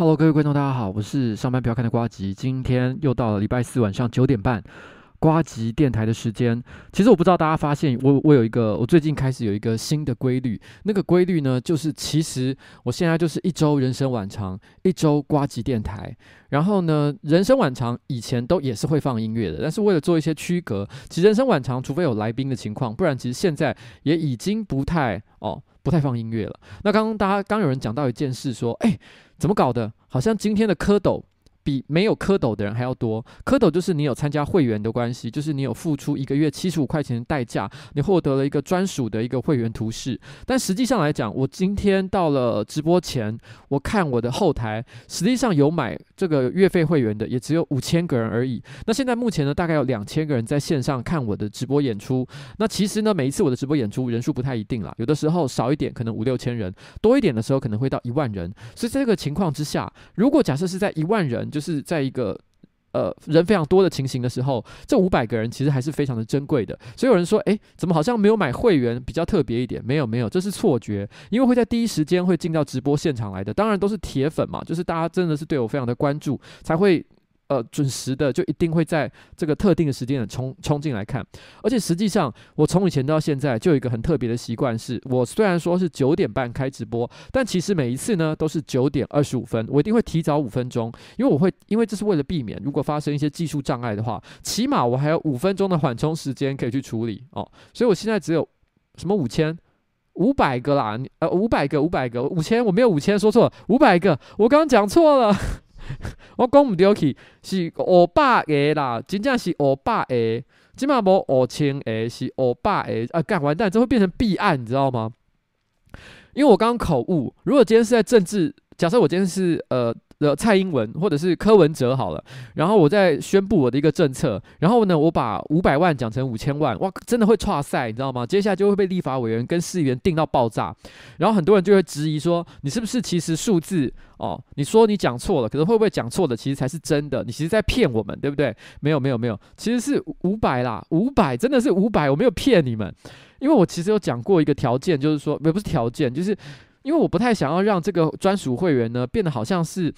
Hello，各位观众，大家好，我是上班不要看的瓜吉。今天又到了礼拜四晚上九点半，瓜吉电台的时间。其实我不知道大家发现，我我有一个，我最近开始有一个新的规律。那个规律呢，就是其实我现在就是一周人生晚长，一周呱吉电台。然后呢，人生晚长以前都也是会放音乐的，但是为了做一些区隔，其实人生晚长，除非有来宾的情况，不然其实现在也已经不太哦。不太放音乐了。那刚刚大家刚有人讲到一件事，说，哎，怎么搞的？好像今天的蝌蚪。比没有蝌蚪的人还要多。蝌蚪就是你有参加会员的关系，就是你有付出一个月七十五块钱的代价，你获得了一个专属的一个会员图示。但实际上来讲，我今天到了直播前，我看我的后台，实际上有买这个月费会员的也只有五千个人而已。那现在目前呢，大概有两千个人在线上看我的直播演出。那其实呢，每一次我的直播演出人数不太一定啦，有的时候少一点可能五六千人，多一点的时候可能会到一万人。所以在这个情况之下，如果假设是在一万人，就是在一个呃人非常多的情形的时候，这五百个人其实还是非常的珍贵的。所以有人说，诶，怎么好像没有买会员比较特别一点？没有没有，这是错觉，因为会在第一时间会进到直播现场来的，当然都是铁粉嘛，就是大家真的是对我非常的关注才会。呃，准时的就一定会在这个特定的时间冲冲进来看，而且实际上我从以前到现在就有一个很特别的习惯，是我虽然说是九点半开直播，但其实每一次呢都是九点二十五分，我一定会提早五分钟，因为我会因为这是为了避免如果发生一些技术障碍的话，起码我还有五分钟的缓冲时间可以去处理哦，所以我现在只有什么五千？五百个啦，呃五百个五百个五千我没有五千说错了五百个，我刚刚讲错了。我讲唔对去，是五百个啦，真正是五百个，起码无五千个，是五百个。啊，干完蛋，这会变成弊案，你知道吗？因为我刚刚口误。如果今天是在政治，假设我今天是呃。的蔡英文或者是柯文哲好了，然后我再宣布我的一个政策，然后呢，我把五百万讲成五千万，哇，真的会剉赛，你知道吗？接下来就会被立法委员跟市议员定到爆炸，然后很多人就会质疑说，你是不是其实数字哦？你说你讲错了，可是会不会讲错的其实才是真的？你其实在骗我们，对不对？没有没有没有，其实是五百啦，五百真的是五百，我没有骗你们，因为我其实有讲过一个条件，就是说，也不是条件，就是。因为我不太想要让这个专属会员呢变得好像是，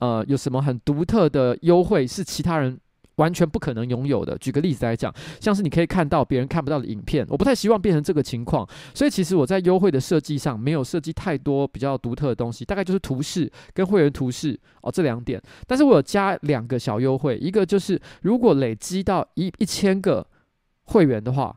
呃，有什么很独特的优惠是其他人完全不可能拥有的。举个例子来讲，像是你可以看到别人看不到的影片，我不太希望变成这个情况。所以其实我在优惠的设计上没有设计太多比较独特的东西，大概就是图示跟会员图示哦这两点。但是我有加两个小优惠，一个就是如果累积到一一千个会员的话。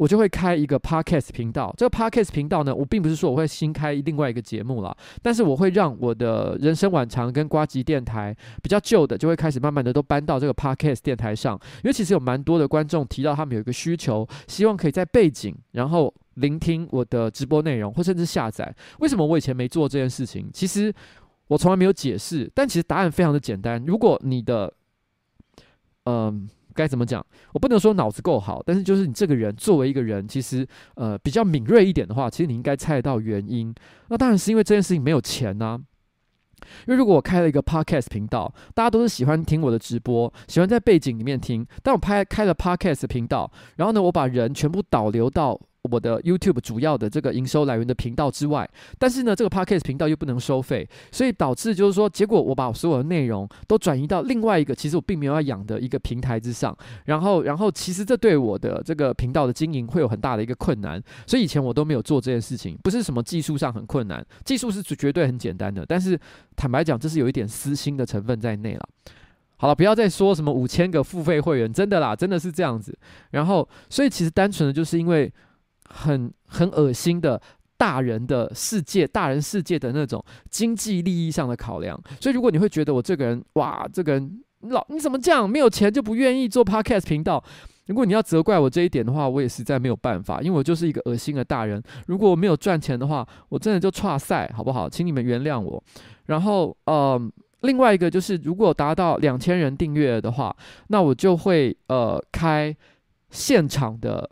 我就会开一个 podcast 频道。这个 podcast 频道呢，我并不是说我会新开另外一个节目了，但是我会让我的人生晚长跟呱吉电台比较旧的，就会开始慢慢的都搬到这个 podcast 电台上。因为其实有蛮多的观众提到他们有一个需求，希望可以在背景然后聆听我的直播内容，或甚至下载。为什么我以前没做这件事情？其实我从来没有解释，但其实答案非常的简单。如果你的，嗯、该怎么讲？我不能说脑子够好，但是就是你这个人作为一个人，其实呃比较敏锐一点的话，其实你应该猜得到原因。那当然是因为这件事情没有钱呐、啊。因为如果我开了一个 podcast 频道，大家都是喜欢听我的直播，喜欢在背景里面听。但我拍开了 podcast 频道，然后呢，我把人全部导流到。我的 YouTube 主要的这个营收来源的频道之外，但是呢，这个 Podcast 频道又不能收费，所以导致就是说，结果我把所有的内容都转移到另外一个其实我并没有要养的一个平台之上，然后，然后其实这对我的这个频道的经营会有很大的一个困难，所以以前我都没有做这件事情，不是什么技术上很困难，技术是绝对很简单的，但是坦白讲，这是有一点私心的成分在内了。好了，不要再说什么五千个付费会员，真的啦，真的是这样子。然后，所以其实单纯的就是因为。很很恶心的大人的世界，大人世界的那种经济利益上的考量。所以，如果你会觉得我这个人，哇，这个人老你怎么这样？没有钱就不愿意做 podcast 频道。如果你要责怪我这一点的话，我也实在没有办法，因为我就是一个恶心的大人。如果我没有赚钱的话，我真的就差赛，好不好？请你们原谅我。然后，呃，另外一个就是，如果达到两千人订阅的话，那我就会呃开现场的。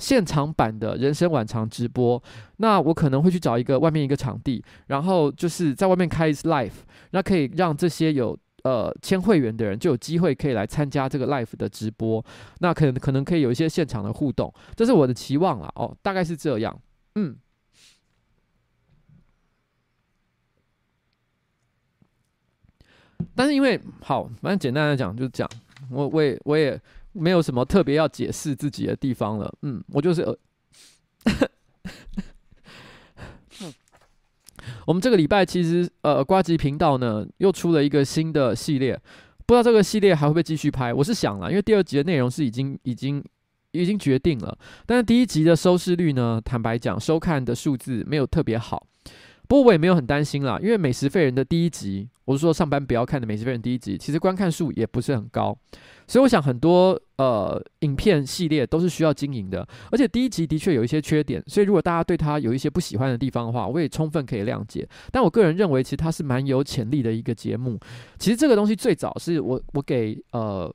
现场版的人生晚场直播，那我可能会去找一个外面一个场地，然后就是在外面开一次 live，那可以让这些有呃签会员的人就有机会可以来参加这个 live 的直播，那可能可能可以有一些现场的互动，这是我的期望啦。哦，大概是这样，嗯。但是因为好，反正简单来讲就是讲，我我也我也。没有什么特别要解释自己的地方了，嗯，我就是呃，我们这个礼拜其实呃，瓜吉频道呢又出了一个新的系列，不知道这个系列还会不会继续拍？我是想了，因为第二集的内容是已经已经已经决定了，但是第一集的收视率呢，坦白讲，收看的数字没有特别好。不过我也没有很担心啦，因为美食废人的第一集，我是说上班不要看的美食废人第一集，其实观看数也不是很高，所以我想很多呃影片系列都是需要经营的，而且第一集的确有一些缺点，所以如果大家对它有一些不喜欢的地方的话，我也充分可以谅解。但我个人认为，其实它是蛮有潜力的一个节目。其实这个东西最早是我我给呃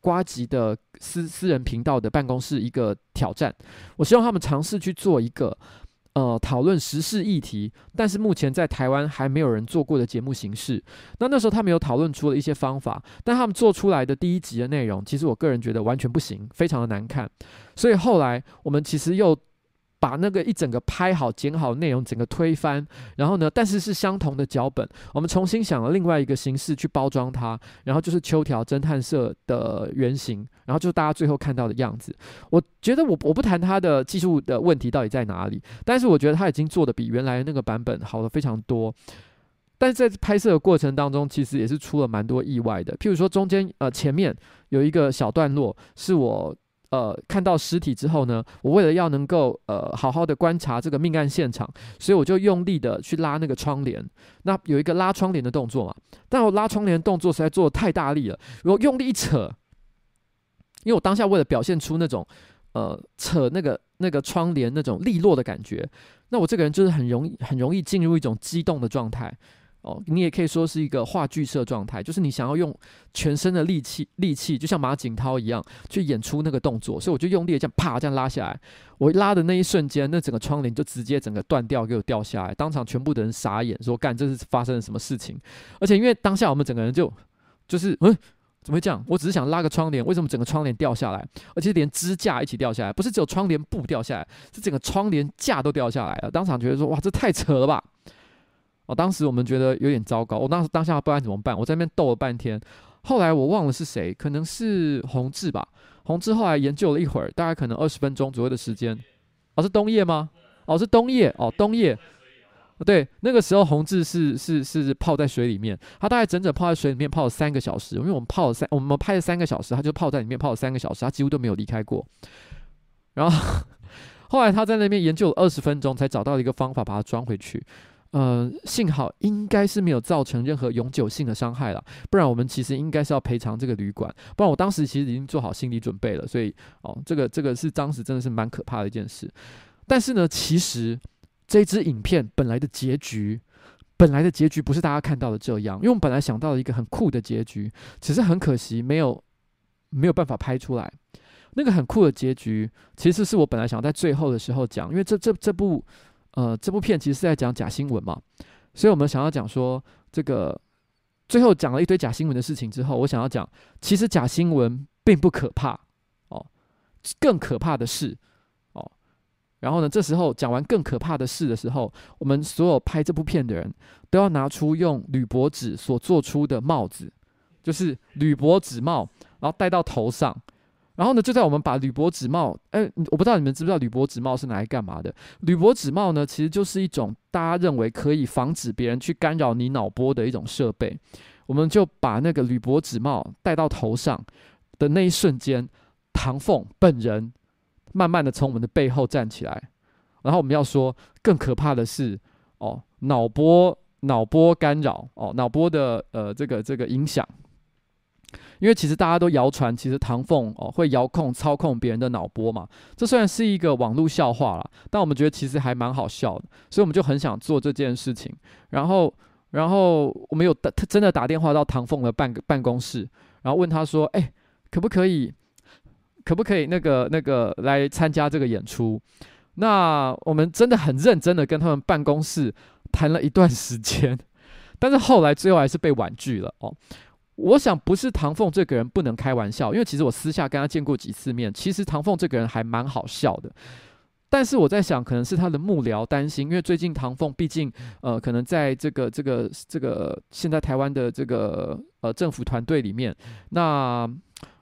瓜吉的私私人频道的办公室一个挑战，我希望他们尝试去做一个。呃，讨论时事议题，但是目前在台湾还没有人做过的节目形式。那那时候他们有讨论出了一些方法，但他们做出来的第一集的内容，其实我个人觉得完全不行，非常的难看。所以后来我们其实又。把那个一整个拍好、剪好内容，整个推翻，然后呢，但是是相同的脚本，我们重新想了另外一个形式去包装它，然后就是秋条侦探社的原型，然后就是大家最后看到的样子。我觉得我我不谈它的技术的问题到底在哪里，但是我觉得它已经做得比原来那个版本好了非常多。但是在拍摄的过程当中，其实也是出了蛮多意外的，譬如说中间呃前面有一个小段落是我。呃，看到尸体之后呢，我为了要能够呃好好的观察这个命案现场，所以我就用力的去拉那个窗帘。那有一个拉窗帘的动作嘛，但我拉窗帘的动作实在做的太大力了，我用力一扯，因为我当下为了表现出那种呃扯那个那个窗帘那种利落的感觉，那我这个人就是很容易很容易进入一种激动的状态。哦，你也可以说是一个话剧社状态，就是你想要用全身的力气，力气就像马景涛一样去演出那个动作，所以我就用力这样啪这样拉下来。我拉的那一瞬间，那整个窗帘就直接整个断掉，给我掉下来，当场全部的人傻眼，说干这是发生了什么事情？而且因为当下我们整个人就就是嗯，怎么会这样？我只是想拉个窗帘，为什么整个窗帘掉下来？而且连支架一起掉下来，不是只有窗帘布掉下来，是整个窗帘架都掉下来了。当场觉得说哇，这太扯了吧！哦，当时我们觉得有点糟糕。我当时当下不知道怎么办，我在那边斗了半天。后来我忘了是谁，可能是宏志吧。宏志后来研究了一会儿，大概可能二十分钟左右的时间。哦，是冬夜吗？哦，是冬夜。哦，冬夜。对，那个时候宏志是是是泡在水里面，他大概整整泡在水里面泡了三个小时。因为我们泡了三，我们拍了三个小时，他就泡在里面泡了三个小时，他几乎都没有离开过。然后 后来他在那边研究了二十分钟，才找到一个方法把它装回去。呃，幸好应该是没有造成任何永久性的伤害了，不然我们其实应该是要赔偿这个旅馆。不然我当时其实已经做好心理准备了，所以哦，这个这个是当时真的是蛮可怕的一件事。但是呢，其实这支影片本来的结局，本来的结局不是大家看到的这样，因为我们本来想到了一个很酷的结局，只是很可惜没有没有办法拍出来。那个很酷的结局，其实是我本来想在最后的时候讲，因为这这这部。呃，这部片其实是在讲假新闻嘛，所以我们想要讲说，这个最后讲了一堆假新闻的事情之后，我想要讲，其实假新闻并不可怕哦，更可怕的是哦，然后呢，这时候讲完更可怕的事的时候，我们所有拍这部片的人都要拿出用铝箔纸所做出的帽子，就是铝箔纸帽，然后戴到头上。然后呢，就在我们把铝箔纸帽，哎，我不知道你们知不知道铝箔纸帽是拿来干嘛的？铝箔纸帽呢，其实就是一种大家认为可以防止别人去干扰你脑波的一种设备。我们就把那个铝箔纸帽戴到头上的那一瞬间，唐凤本人慢慢的从我们的背后站起来。然后我们要说，更可怕的是，哦，脑波脑波干扰，哦，脑波的呃这个这个影响。因为其实大家都谣传，其实唐凤哦会遥控操控别人的脑波嘛。这虽然是一个网络笑话啦，但我们觉得其实还蛮好笑的，所以我们就很想做这件事情。然后，然后我们有打真的打电话到唐凤的办办公室，然后问他说：“哎，可不可以，可不可以那个那个来参加这个演出？”那我们真的很认真的跟他们办公室谈了一段时间，但是后来最后还是被婉拒了哦。我想不是唐凤这个人不能开玩笑，因为其实我私下跟他见过几次面，其实唐凤这个人还蛮好笑的。但是我在想，可能是他的幕僚担心，因为最近唐凤毕竟呃，可能在这个这个这个现在台湾的这个呃政府团队里面，那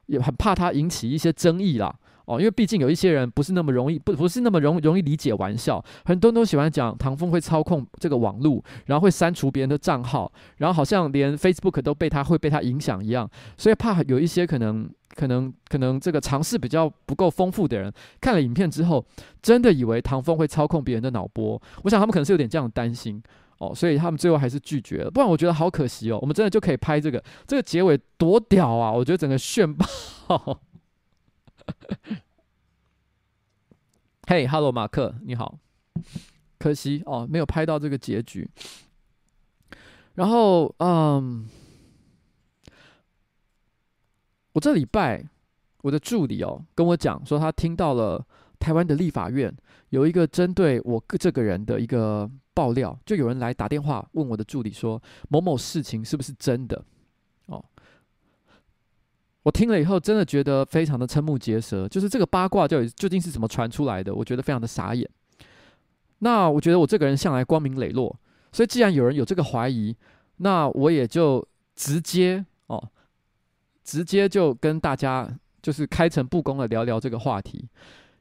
也很怕他引起一些争议啦。哦，因为毕竟有一些人不是那么容易，不不是那么容容易理解玩笑，很多人都喜欢讲唐凤会操控这个网络，然后会删除别人的账号，然后好像连 Facebook 都被他会被他影响一样，所以怕有一些可能可能可能这个尝试比较不够丰富的人，看了影片之后，真的以为唐凤会操控别人的脑波，我想他们可能是有点这样的担心哦，所以他们最后还是拒绝了，不然我觉得好可惜哦，我们真的就可以拍这个，这个结尾多屌啊，我觉得整个炫爆。嘿哈喽，马克，你好。可惜哦，没有拍到这个结局。然后，嗯，我这礼拜我的助理哦跟我讲说，他听到了台湾的立法院有一个针对我这个人的一个爆料，就有人来打电话问我的助理说，某某事情是不是真的？我听了以后，真的觉得非常的瞠目结舌。就是这个八卦究究竟是怎么传出来的？我觉得非常的傻眼。那我觉得我这个人向来光明磊落，所以既然有人有这个怀疑，那我也就直接哦，直接就跟大家就是开诚布公的聊聊这个话题。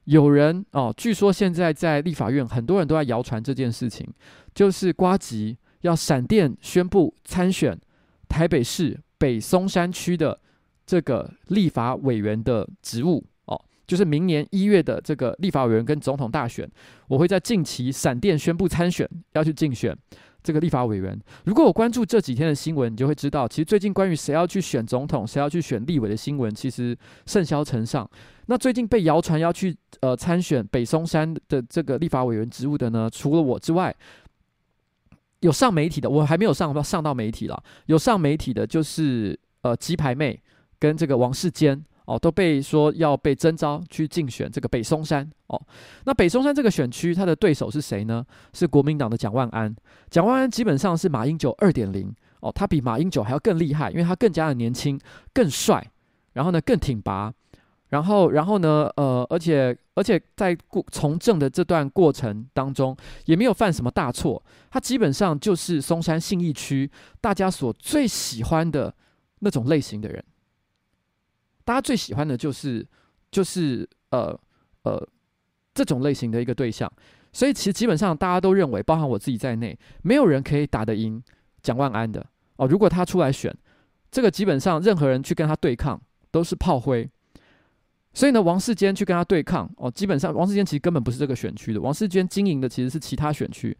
有人哦，据说现在在立法院很多人都在谣传这件事情，就是瓜吉要闪电宣布参选台北市北松山区的。这个立法委员的职务哦，就是明年一月的这个立法委员跟总统大选，我会在近期闪电宣布参选，要去竞选这个立法委员。如果我关注这几天的新闻，你就会知道，其实最近关于谁要去选总统、谁要去选立委的新闻，其实甚嚣尘上。那最近被谣传要去呃参选北松山的这个立法委员职务的呢，除了我之外，有上媒体的，我还没有上上到媒体了。有上媒体的，就是呃鸡排妹。跟这个王世坚哦，都被说要被征召去竞选这个北松山哦。那北松山这个选区，他的对手是谁呢？是国民党的蒋万安。蒋万安基本上是马英九二点零哦，他比马英九还要更厉害，因为他更加的年轻、更帅，然后呢更挺拔，然后然后呢呃，而且而且在过从政的这段过程当中，也没有犯什么大错。他基本上就是松山信义区大家所最喜欢的那种类型的人。大家最喜欢的就是，就是呃呃这种类型的一个对象，所以其实基本上大家都认为，包含我自己在内，没有人可以打得赢蒋万安的哦。如果他出来选，这个基本上任何人去跟他对抗都是炮灰。所以呢，王世坚去跟他对抗哦，基本上王世坚其实根本不是这个选区的，王世坚经营的其实是其他选区，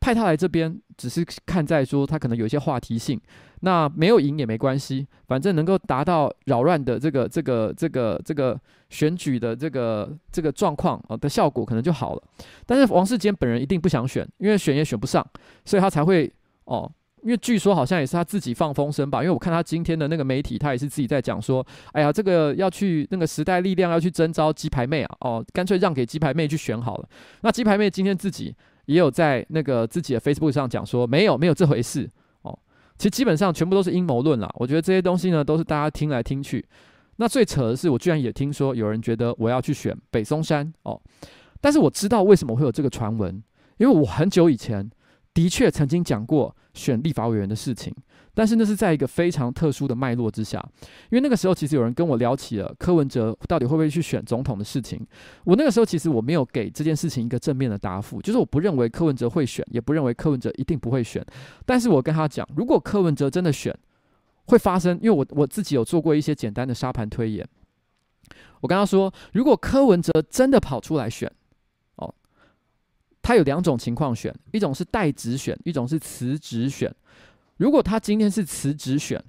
派他来这边只是看在说他可能有一些话题性，那没有赢也没关系，反正能够达到扰乱的这个这个这个这个选举的这个这个状况啊的效果可能就好了。但是王世坚本人一定不想选，因为选也选不上，所以他才会哦。因为据说好像也是他自己放风声吧，因为我看他今天的那个媒体，他也是自己在讲说，哎呀，这个要去那个时代力量要去征召鸡排妹啊，哦，干脆让给鸡排妹去选好了。那鸡排妹今天自己也有在那个自己的 Facebook 上讲说，没有没有这回事哦。其实基本上全部都是阴谋论啦。我觉得这些东西呢，都是大家听来听去。那最扯的是，我居然也听说有人觉得我要去选北松山哦，但是我知道为什么会有这个传闻，因为我很久以前。的确曾经讲过选立法委员的事情，但是那是在一个非常特殊的脉络之下，因为那个时候其实有人跟我聊起了柯文哲到底会不会去选总统的事情。我那个时候其实我没有给这件事情一个正面的答复，就是我不认为柯文哲会选，也不认为柯文哲一定不会选。但是我跟他讲，如果柯文哲真的选，会发生，因为我我自己有做过一些简单的沙盘推演。我跟他说，如果柯文哲真的跑出来选。哦他有两种情况选，一种是代职选，一种是辞职选。如果他今天是辞职选，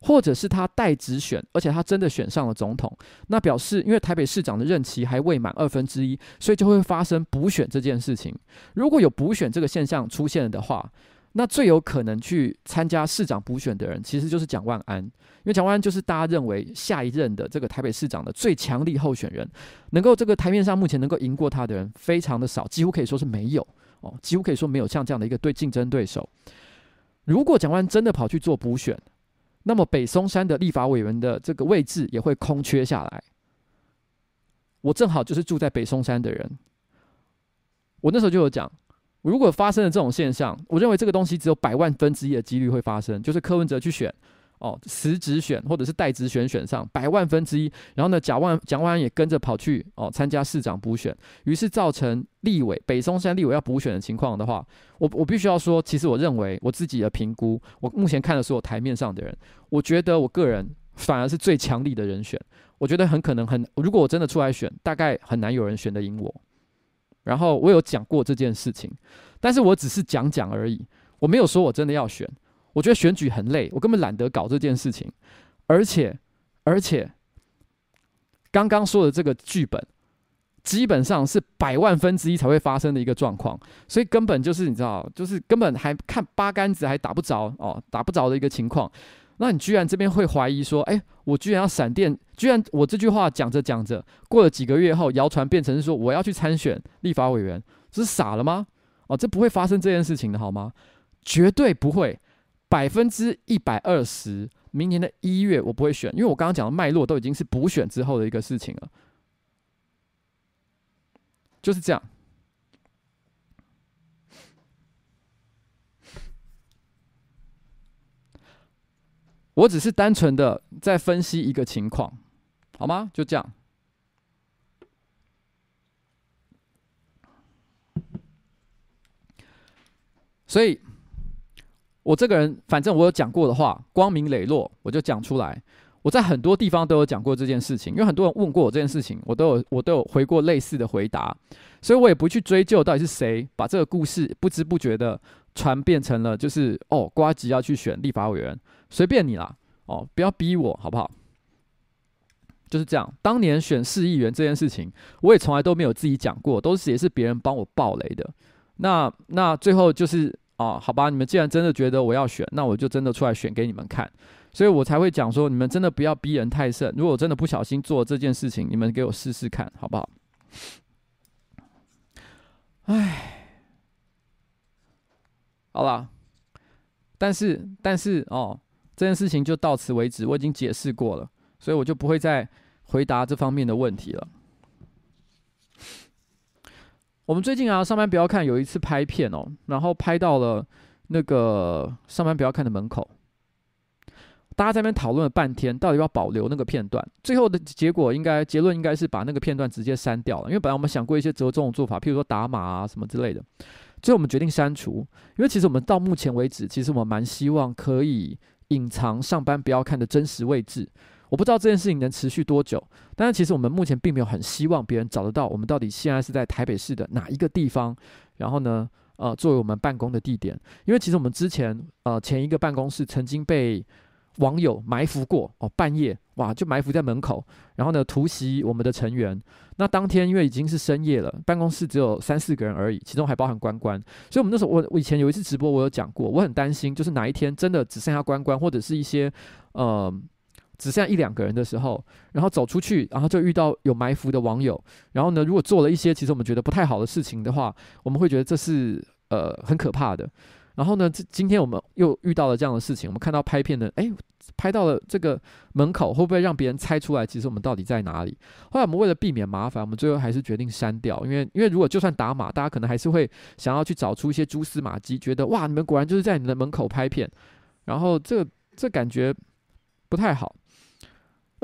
或者是他代职选，而且他真的选上了总统，那表示因为台北市长的任期还未满二分之一，所以就会发生补选这件事情。如果有补选这个现象出现的话，那最有可能去参加市长补选的人，其实就是蒋万安，因为蒋万安就是大家认为下一任的这个台北市长的最强力候选人，能够这个台面上目前能够赢过他的人非常的少，几乎可以说是没有哦，几乎可以说没有像这样的一个对竞争对手。如果蒋万真的跑去做补选，那么北松山的立法委员的这个位置也会空缺下来。我正好就是住在北松山的人，我那时候就有讲。如果发生了这种现象，我认为这个东西只有百万分之一的几率会发生，就是柯文哲去选，哦，辞职选或者是代职选选上百万分之一，然后呢，蒋万蒋万安也跟着跑去哦参加市长补选，于是造成立委北松山立委要补选的情况的话，我我必须要说，其实我认为我自己的评估，我目前看的所有台面上的人，我觉得我个人反而是最强力的人选，我觉得很可能很，如果我真的出来选，大概很难有人选得赢我。然后我有讲过这件事情，但是我只是讲讲而已，我没有说我真的要选。我觉得选举很累，我根本懒得搞这件事情。而且，而且，刚刚说的这个剧本，基本上是百万分之一才会发生的一个状况，所以根本就是你知道，就是根本还看八竿子还打不着哦，打不着的一个情况。那你居然这边会怀疑说，哎，我居然要闪电，居然我这句话讲着讲着，过了几个月后，谣传变成是说我要去参选立法委员，这是傻了吗？哦，这不会发生这件事情的好吗？绝对不会，百分之一百二十，明年的一月我不会选，因为我刚刚讲的脉络都已经是补选之后的一个事情了，就是这样。我只是单纯的在分析一个情况，好吗？就这样。所以，我这个人，反正我有讲过的话，光明磊落，我就讲出来。我在很多地方都有讲过这件事情，因为很多人问过我这件事情，我都有我都有回过类似的回答，所以我也不去追究到底是谁把这个故事不知不觉的传变成了，就是哦，瓜吉要去选立法委员。随便你啦，哦，不要逼我，好不好？就是这样。当年选市议员这件事情，我也从来都没有自己讲过，都是也是别人帮我爆雷的。那那最后就是哦，好吧，你们既然真的觉得我要选，那我就真的出来选给你们看。所以我才会讲说，你们真的不要逼人太甚。如果我真的不小心做这件事情，你们给我试试看，好不好？唉，好了，但是但是哦。这件事情就到此为止，我已经解释过了，所以我就不会再回答这方面的问题了。我们最近啊，上班不要看，有一次拍片哦，然后拍到了那个上班不要看的门口，大家在那边讨论了半天，到底要保留那个片段。最后的结果应该结论应该是把那个片段直接删掉了，因为本来我们想过一些折中的做法，譬如说打码啊什么之类的，最后我们决定删除，因为其实我们到目前为止，其实我们蛮希望可以。隐藏上班不要看的真实位置，我不知道这件事情能持续多久，但是其实我们目前并没有很希望别人找得到我们到底现在是在台北市的哪一个地方，然后呢，呃，作为我们办公的地点，因为其实我们之前呃前一个办公室曾经被网友埋伏过哦，半夜哇就埋伏在门口，然后呢突袭我们的成员。那当天因为已经是深夜了，办公室只有三四个人而已，其中还包含关关，所以我们那时候我我以前有一次直播我有讲过，我很担心就是哪一天真的只剩下关关或者是一些呃只剩一两个人的时候，然后走出去，然后就遇到有埋伏的网友，然后呢如果做了一些其实我们觉得不太好的事情的话，我们会觉得这是呃很可怕的。然后呢，这今天我们又遇到了这样的事情。我们看到拍片的，哎，拍到了这个门口，会不会让别人猜出来，其实我们到底在哪里？后来我们为了避免麻烦，我们最后还是决定删掉，因为因为如果就算打码，大家可能还是会想要去找出一些蛛丝马迹，觉得哇，你们果然就是在你的门口拍片，然后这这感觉不太好。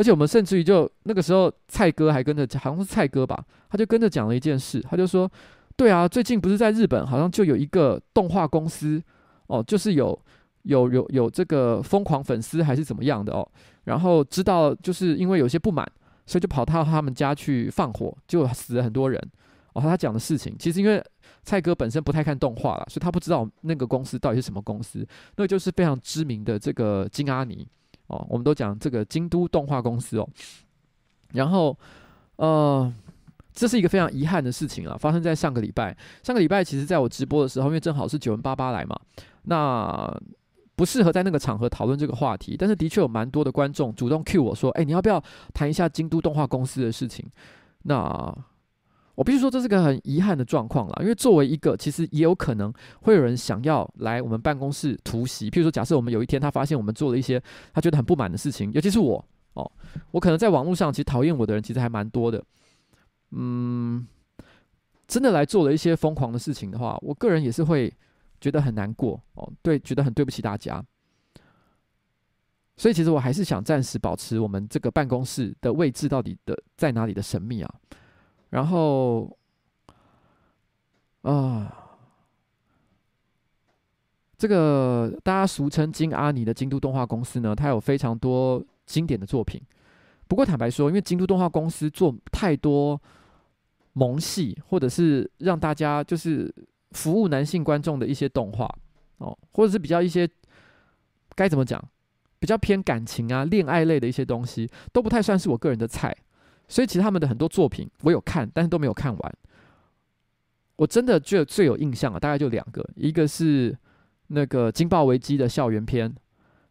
而且我们甚至于就那个时候，蔡哥还跟着，好像是蔡哥吧，他就跟着讲了一件事，他就说。对啊，最近不是在日本，好像就有一个动画公司哦，就是有有有有这个疯狂粉丝还是怎么样的哦，然后知道就是因为有些不满，所以就跑到他们家去放火，就死了很多人哦。他讲的事情，其实因为蔡哥本身不太看动画了，所以他不知道那个公司到底是什么公司，那就是非常知名的这个金阿尼哦，我们都讲这个京都动画公司哦，然后呃。这是一个非常遗憾的事情啊，发生在上个礼拜。上个礼拜，其实在我直播的时候，因为正好是九人八八来嘛，那不适合在那个场合讨论这个话题。但是的确有蛮多的观众主动 cue 我说：“哎，你要不要谈一下京都动画公司的事情？”那我必须说，这是个很遗憾的状况啦，因为作为一个，其实也有可能会有人想要来我们办公室突袭。譬如说，假设我们有一天他发现我们做了一些他觉得很不满的事情，尤其是我哦，我可能在网络上其实讨厌我的人其实还蛮多的。嗯，真的来做了一些疯狂的事情的话，我个人也是会觉得很难过哦，对，觉得很对不起大家。所以其实我还是想暂时保持我们这个办公室的位置到底的在哪里的神秘啊。然后，啊、这个大家俗称京阿尼的京都动画公司呢，它有非常多经典的作品。不过坦白说，因为京都动画公司做太多。萌系，或者是让大家就是服务男性观众的一些动画哦，或者是比较一些该怎么讲，比较偏感情啊、恋爱类的一些东西，都不太算是我个人的菜。所以其实他们的很多作品我有看，但是都没有看完。我真的觉得最有印象啊，大概就两个，一个是那个《惊爆危机》的校园片，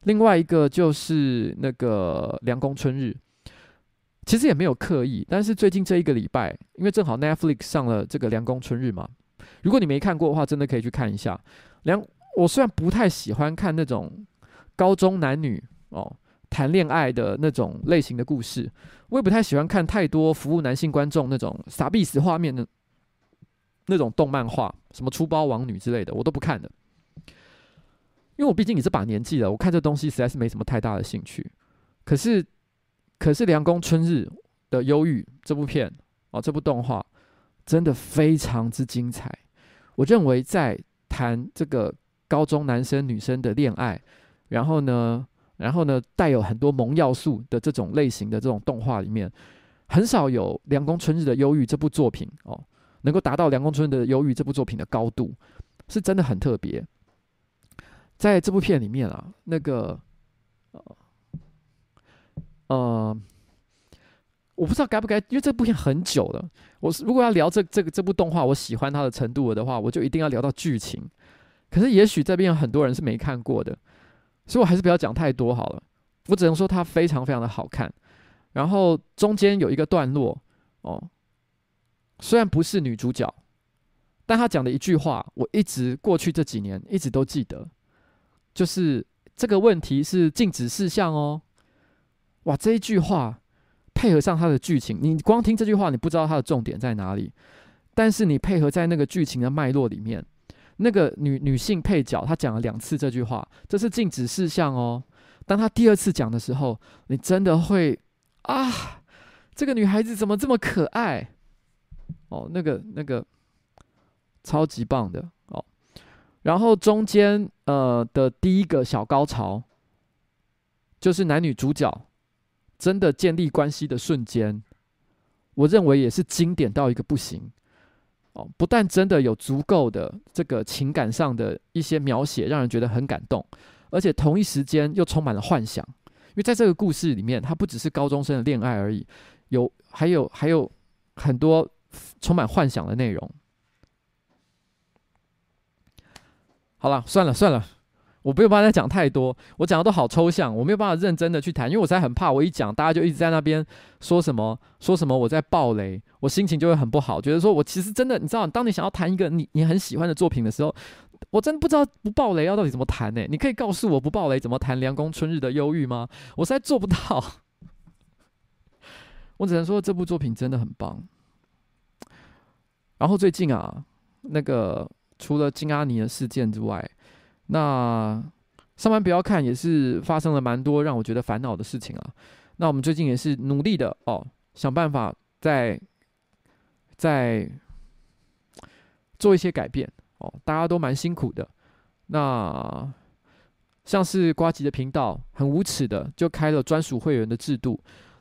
另外一个就是那个《凉宫春日》。其实也没有刻意，但是最近这一个礼拜，因为正好 Netflix 上了这个《凉宫春日》嘛，如果你没看过的话，真的可以去看一下。凉，我虽然不太喜欢看那种高中男女哦谈恋爱的那种类型的故事，我也不太喜欢看太多服务男性观众那种傻逼死画面的那种动漫画，什么出包王女之类的，我都不看的。因为我毕竟也这把年纪了，我看这东西实在是没什么太大的兴趣。可是。可是《凉宫春日的忧郁》这部片哦，这部动画真的非常之精彩。我认为在谈这个高中男生女生的恋爱，然后呢，然后呢，带有很多萌要素的这种类型的这种动画里面，很少有《凉宫春日的忧郁》这部作品哦，能够达到《凉宫春日的忧郁》这部作品的高度，是真的很特别。在这部片里面啊，那个。呃，我不知道该不该，因为这部片很久了。我如果要聊这这个这部动画，我喜欢它的程度的话，我就一定要聊到剧情。可是也许这边有很多人是没看过的，所以我还是不要讲太多好了。我只能说它非常非常的好看。然后中间有一个段落哦，虽然不是女主角，但她讲的一句话，我一直过去这几年一直都记得，就是这个问题是禁止事项哦。哇，这一句话配合上它的剧情，你光听这句话，你不知道它的重点在哪里。但是你配合在那个剧情的脉络里面，那个女女性配角她讲了两次这句话，这是禁止事项哦。当她第二次讲的时候，你真的会啊，这个女孩子怎么这么可爱？哦，那个那个超级棒的哦。然后中间呃的第一个小高潮，就是男女主角。真的建立关系的瞬间，我认为也是经典到一个不行。哦，不但真的有足够的这个情感上的一些描写，让人觉得很感动，而且同一时间又充满了幻想。因为在这个故事里面，它不只是高中生的恋爱而已，有还有还有很多充满幻想的内容。好了，算了算了。我没有办法再讲太多，我讲的都好抽象，我没有办法认真的去谈，因为我实在很怕，我一讲大家就一直在那边说什么说什么我在爆雷，我心情就会很不好，觉得说我其实真的，你知道，当你想要谈一个你你很喜欢的作品的时候，我真不知道不爆雷要到底怎么谈呢？你可以告诉我不爆雷怎么谈《凉宫春日的忧郁》吗？我实在做不到，我只能说这部作品真的很棒。然后最近啊，那个除了金阿尼的事件之外，那上班不要看，也是发生了蛮多让我觉得烦恼的事情啊。那我们最近也是努力的哦，想办法在在做一些改变哦，大家都蛮辛苦的。那像是瓜吉的频道，很无耻的就开了专属会员的制度。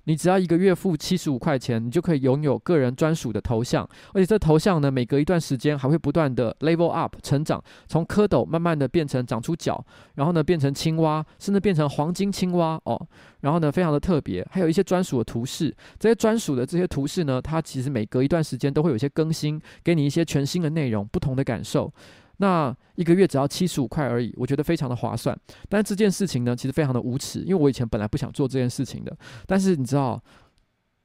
你只要一个月付七十五块钱，你就可以拥有个人专属的头像，而且这头像呢，每隔一段时间还会不断的 level up 成长，从蝌蚪慢慢的变成长出脚，然后呢变成青蛙，甚至变成黄金青蛙哦，然后呢非常的特别，还有一些专属的图示，这些专属的这些图示呢，它其实每隔一段时间都会有一些更新，给你一些全新的内容，不同的感受。那一个月只要七十五块而已，我觉得非常的划算。但这件事情呢，其实非常的无耻，因为我以前本来不想做这件事情的。但是你知道，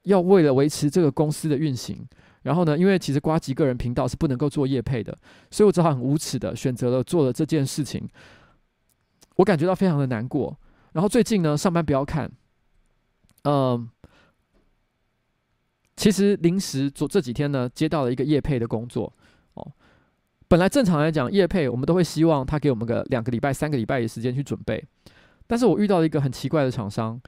要为了维持这个公司的运行，然后呢，因为其实瓜吉个人频道是不能够做业配的，所以我只好很无耻的选择了做了这件事情。我感觉到非常的难过。然后最近呢，上班不要看，嗯、其实临时做这几天呢，接到了一个业配的工作。本来正常来讲，业配我们都会希望他给我们个两个礼拜、三个礼拜的时间去准备。但是我遇到一个很奇怪的厂商，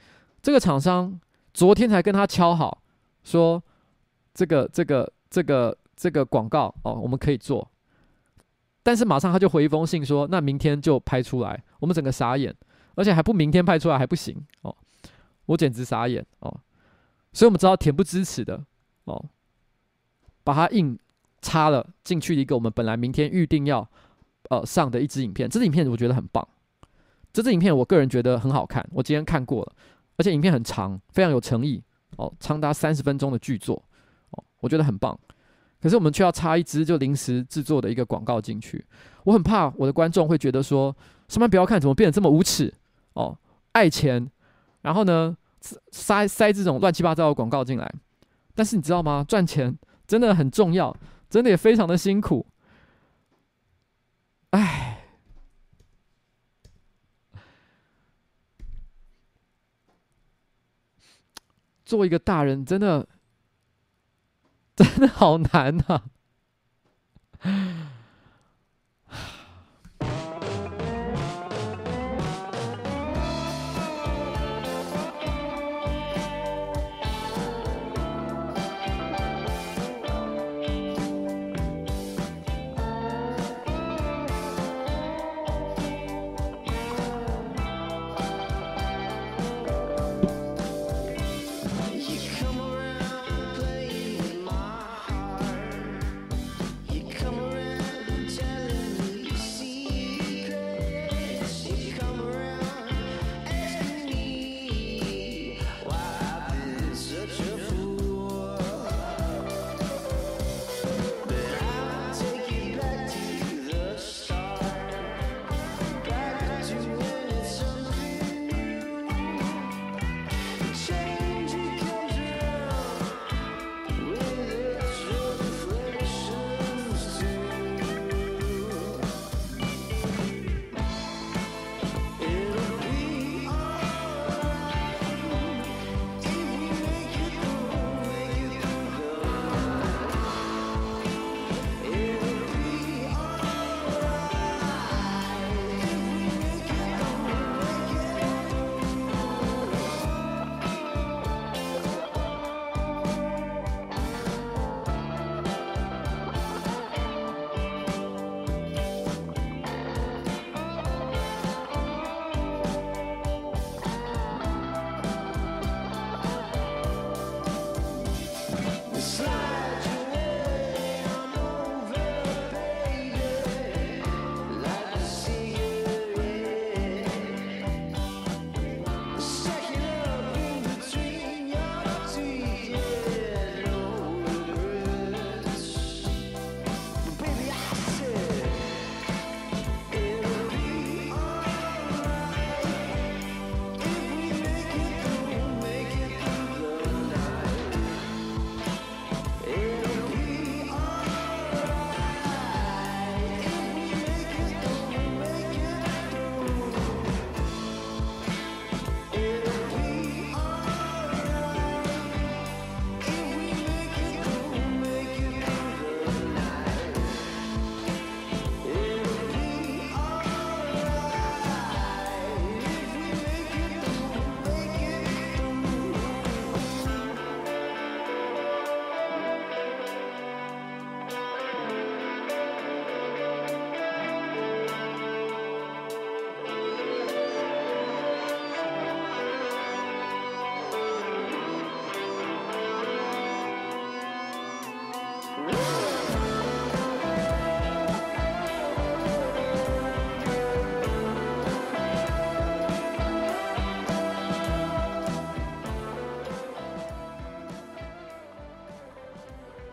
这个厂商昨天才跟他敲好，说这个、这个、这个、这个广告哦，我们可以做。但是马上他就回一封信说，那明天就拍出来。我们整个傻眼，而且还不明天拍出来还不行哦，我简直傻眼哦。所以我们知道恬不知耻的哦，把它印。插了进去一个我们本来明天预定要呃上的一支影片，这支影片我觉得很棒，这支影片我个人觉得很好看，我今天看过了，而且影片很长，非常有诚意哦，长达三十分钟的剧作哦，我觉得很棒。可是我们却要插一支就临时制作的一个广告进去，我很怕我的观众会觉得说，上班不要看，怎么变得这么无耻哦，爱钱，然后呢塞塞这种乱七八糟的广告进来，但是你知道吗？赚钱真的很重要。真的也非常的辛苦，哎，做一个大人真的真的好难呐、啊。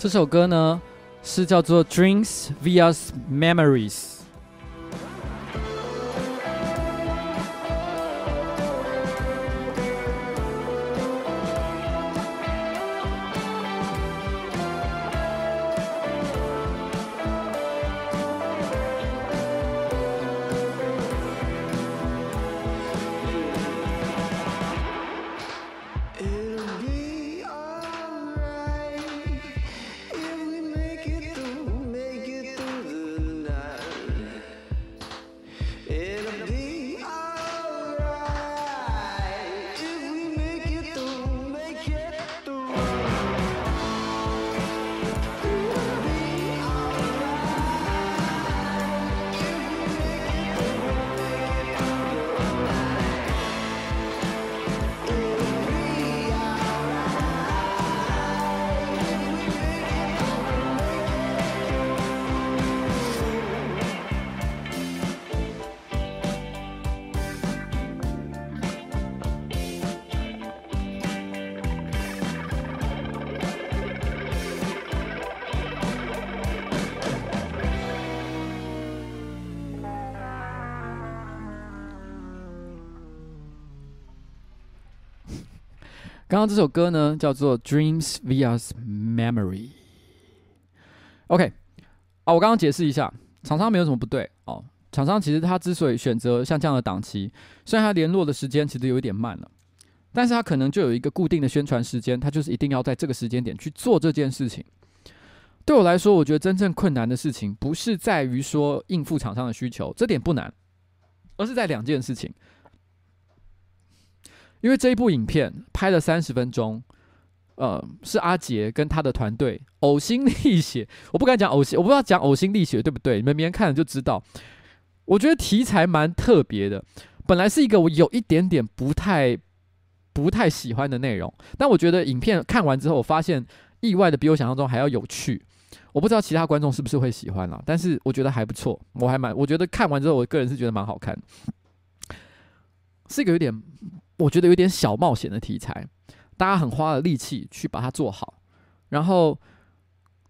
这首歌呢是叫做《Dreams vs Memories》。刚刚这首歌呢，叫做《Dreams vs Memory》。OK，啊，我刚刚解释一下，厂商没有什么不对哦。厂商其实他之所以选择像这样的档期，虽然他联络的时间其实有一点慢了，但是他可能就有一个固定的宣传时间，他就是一定要在这个时间点去做这件事情。对我来说，我觉得真正困难的事情不是在于说应付厂商的需求，这点不难，而是在两件事情。因为这一部影片拍了三十分钟，呃，是阿杰跟他的团队呕心沥血，我不敢讲呕心，我不知道讲呕心沥血对不对？你们明天看了就知道。我觉得题材蛮特别的，本来是一个我有一点点不太不太喜欢的内容，但我觉得影片看完之后，我发现意外的比我想象中还要有趣。我不知道其他观众是不是会喜欢啦，但是我觉得还不错，我还蛮，我觉得看完之后，我个人是觉得蛮好看，是一个有点。我觉得有点小冒险的题材，大家很花了力气去把它做好，然后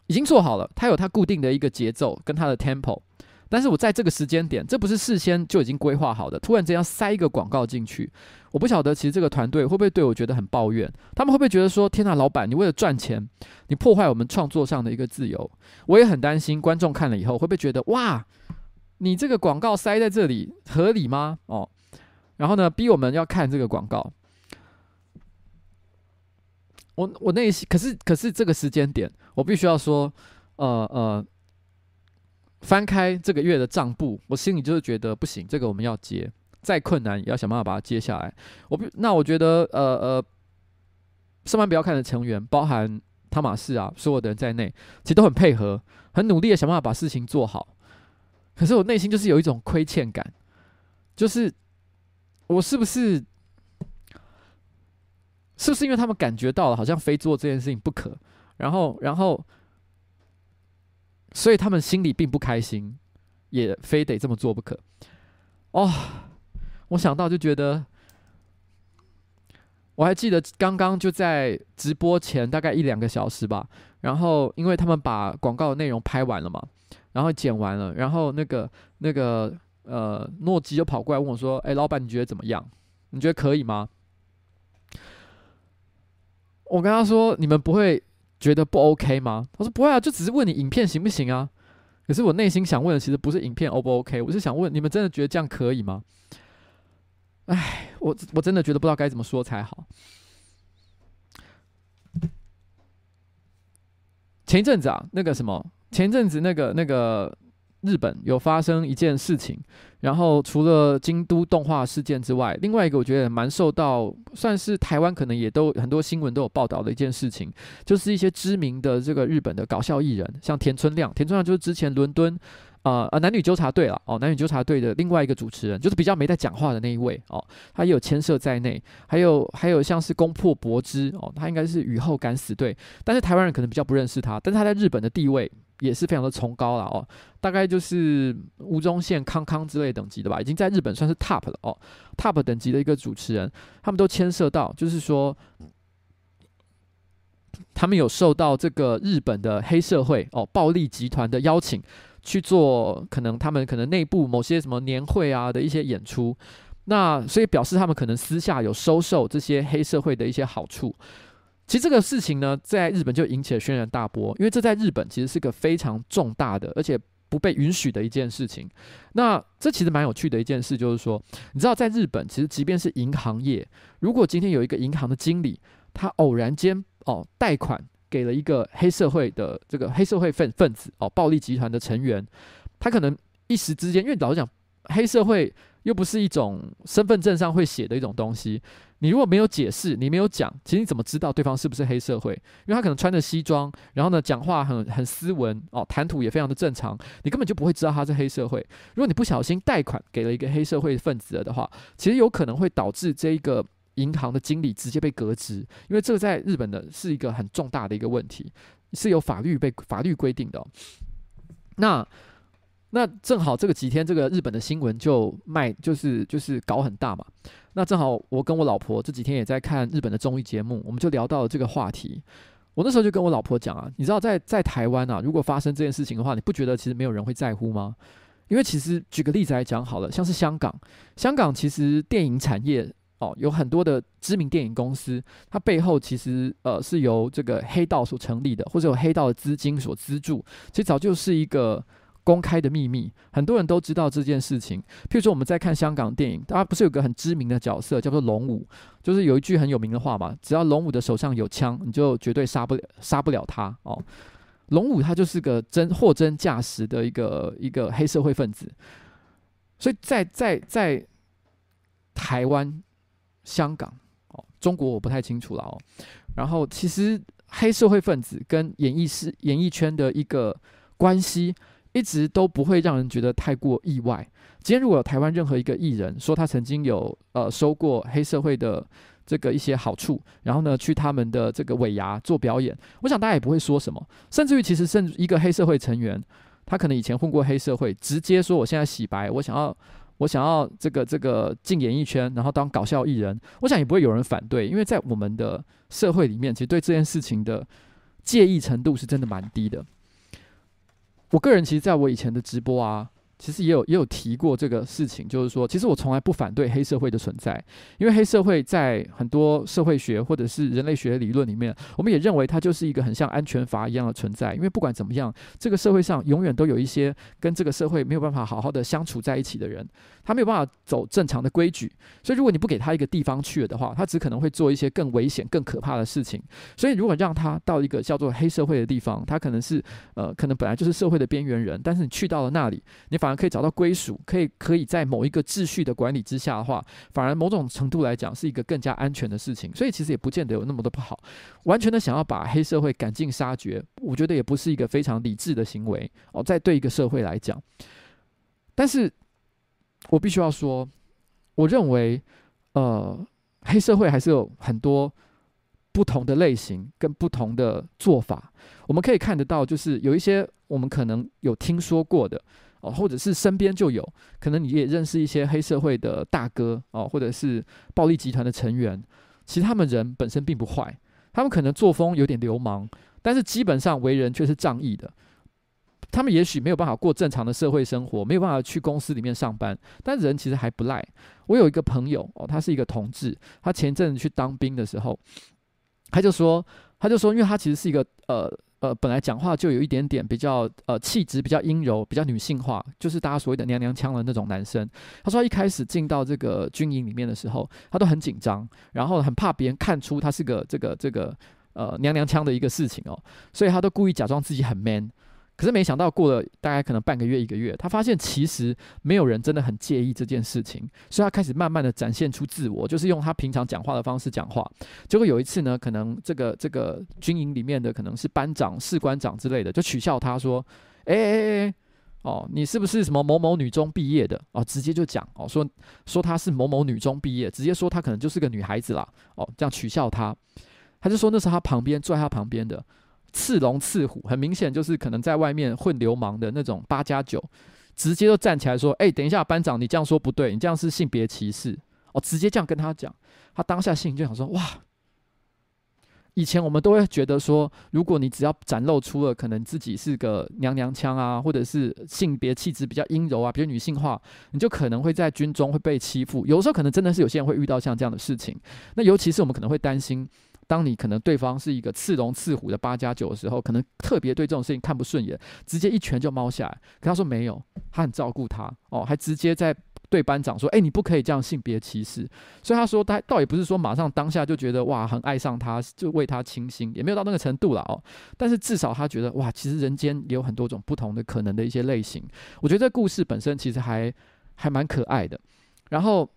已经做好了，它有它固定的一个节奏跟它的 tempo，但是我在这个时间点，这不是事先就已经规划好的，突然间要塞一个广告进去，我不晓得其实这个团队会不会对我觉得很抱怨，他们会不会觉得说，天哪，老板，你为了赚钱，你破坏我们创作上的一个自由，我也很担心观众看了以后会不会觉得，哇，你这个广告塞在这里合理吗？哦。然后呢，逼我们要看这个广告。我我内心可是可是这个时间点，我必须要说，呃呃，翻开这个月的账簿，我心里就是觉得不行，这个我们要接，再困难也要想办法把它接下来。我不那我觉得，呃呃，上班不要看的成员，包含汤马士啊，所有的人在内，其实都很配合，很努力的想办法把事情做好。可是我内心就是有一种亏欠感，就是。我是不是，是不是因为他们感觉到了，好像非做这件事情不可，然后，然后，所以他们心里并不开心，也非得这么做不可。哦，我想到就觉得，我还记得刚刚就在直播前大概一两个小时吧，然后因为他们把广告内容拍完了嘛，然后剪完了，然后那个那个。呃，诺基就跑过来问我说：“哎，老板，你觉得怎么样？你觉得可以吗？”我跟他说：“你们不会觉得不 OK 吗？”他说：“不会啊，就只是问你影片行不行啊。”可是我内心想问的其实不是影片 O 不 OK，我是想问你们真的觉得这样可以吗？哎，我我真的觉得不知道该怎么说才好。前一阵子啊，那个什么，前一阵子那个那个。日本有发生一件事情，然后除了京都动画事件之外，另外一个我觉得蛮受到，算是台湾可能也都很多新闻都有报道的一件事情，就是一些知名的这个日本的搞笑艺人，像田村亮，田村亮就是之前伦敦，呃呃男女纠察队了哦，男女纠察队的另外一个主持人，就是比较没在讲话的那一位哦，他也有牵涉在内，还有还有像是攻破博之哦，他应该是雨后敢死队，但是台湾人可能比较不认识他，但是他在日本的地位。也是非常的崇高了哦，大概就是吴宗宪、康康之类等级的吧，已经在日本算是 top 了哦，top 等级的一个主持人，他们都牵涉到，就是说他们有受到这个日本的黑社会哦暴力集团的邀请去做，可能他们可能内部某些什么年会啊的一些演出，那所以表示他们可能私下有收受这些黑社会的一些好处。其实这个事情呢，在日本就引起了轩然大波，因为这在日本其实是个非常重大的，而且不被允许的一件事情。那这其实蛮有趣的一件事，就是说，你知道，在日本，其实即便是银行业，如果今天有一个银行的经理，他偶然间哦贷款给了一个黑社会的这个黑社会分分子哦暴力集团的成员，他可能一时之间，因为老实讲，黑社会又不是一种身份证上会写的一种东西。你如果没有解释，你没有讲，其实你怎么知道对方是不是黑社会？因为他可能穿着西装，然后呢，讲话很很斯文哦，谈吐也非常的正常，你根本就不会知道他是黑社会。如果你不小心贷款给了一个黑社会分子的话，其实有可能会导致这一个银行的经理直接被革职，因为这个在日本的是一个很重大的一个问题，是有法律被法律规定的。那那正好这个几天，这个日本的新闻就卖，就是就是搞很大嘛。那正好，我跟我老婆这几天也在看日本的综艺节目，我们就聊到了这个话题。我那时候就跟我老婆讲啊，你知道在在台湾啊，如果发生这件事情的话，你不觉得其实没有人会在乎吗？因为其实举个例子来讲好了，像是香港，香港其实电影产业哦，有很多的知名电影公司，它背后其实呃是由这个黑道所成立的，或者有黑道的资金所资助，其实早就是一个。公开的秘密，很多人都知道这件事情。譬如说，我们在看香港电影，大家不是有个很知名的角色叫做龙五，就是有一句很有名的话嘛，只要龙五的手上有枪，你就绝对杀不了杀不了他哦。龙五他就是个真货真价实的一个一个黑社会分子，所以在在在台湾、香港哦，中国我不太清楚了哦。然后，其实黑社会分子跟演艺师演艺圈的一个关系。一直都不会让人觉得太过意外。今天如果有台湾任何一个艺人说他曾经有呃收过黑社会的这个一些好处，然后呢去他们的这个尾牙做表演，我想大家也不会说什么。甚至于其实甚至一个黑社会成员，他可能以前混过黑社会，直接说我现在洗白，我想要我想要这个这个进演艺圈，然后当搞笑艺人，我想也不会有人反对，因为在我们的社会里面，其实对这件事情的介意程度是真的蛮低的。我个人其实在我以前的直播啊。其实也有也有提过这个事情，就是说，其实我从来不反对黑社会的存在，因为黑社会在很多社会学或者是人类学理论里面，我们也认为它就是一个很像安全阀一样的存在。因为不管怎么样，这个社会上永远都有一些跟这个社会没有办法好好的相处在一起的人，他没有办法走正常的规矩，所以如果你不给他一个地方去了的话，他只可能会做一些更危险、更可怕的事情。所以如果让他到一个叫做黑社会的地方，他可能是呃，可能本来就是社会的边缘人，但是你去到了那里，你反可以找到归属，可以可以在某一个秩序的管理之下的话，反而某种程度来讲是一个更加安全的事情。所以其实也不见得有那么的不好。完全的想要把黑社会赶尽杀绝，我觉得也不是一个非常理智的行为哦。在对一个社会来讲，但是我必须要说，我认为呃，黑社会还是有很多不同的类型跟不同的做法。我们可以看得到，就是有一些我们可能有听说过的。哦，或者是身边就有可能，你也认识一些黑社会的大哥哦，或者是暴力集团的成员。其实他们人本身并不坏，他们可能作风有点流氓，但是基本上为人却是仗义的。他们也许没有办法过正常的社会生活，没有办法去公司里面上班，但人其实还不赖。我有一个朋友哦，他是一个同志，他前阵子去当兵的时候，他就说，他就说，因为他其实是一个呃。呃，本来讲话就有一点点比较呃气质比较阴柔，比较女性化，就是大家所谓的娘娘腔的那种男生。他说他一开始进到这个军营里面的时候，他都很紧张，然后很怕别人看出他是个这个这个呃娘娘腔的一个事情哦，所以他都故意假装自己很 man。可是没想到过了大概可能半个月一个月，他发现其实没有人真的很介意这件事情，所以他开始慢慢的展现出自我，就是用他平常讲话的方式讲话。结果有一次呢，可能这个这个军营里面的可能是班长、士官长之类的，就取笑他说：“哎哎哎，哦，你是不是什么某某女中毕业的？哦，直接就讲哦，说说他是某某女中毕业，直接说他可能就是个女孩子啦。哦，这样取笑他，他就说那是他旁边坐在他旁边的。”刺龙刺虎，很明显就是可能在外面混流氓的那种八加九，直接就站起来说：“哎、等一下，班长，你这样说不对，你这样是性别歧视。”哦，直接这样跟他讲，他当下心里就想说：“哇，以前我们都会觉得说，如果你只要展露出了可能自己是个娘娘腔啊，或者是性别气质比较阴柔啊，比较女性化，你就可能会在军中会被欺负。有时候可能真的是有些人会遇到像这样的事情。那尤其是我们可能会担心，当你可能对方是一个刺龙刺虎的八加九的时候，可能特别对这种事情看不顺眼，直接一拳就猫下来。可他说没有，他很照顾他哦，还直接在。对班长说：“哎，你不可以这样性别歧视。”所以他说他倒也不是说马上当下就觉得哇很爱上他，就为他倾心，也没有到那个程度了哦。但是至少他觉得哇，其实人间也有很多种不同的可能的一些类型。我觉得这故事本身其实还还蛮可爱的。然后，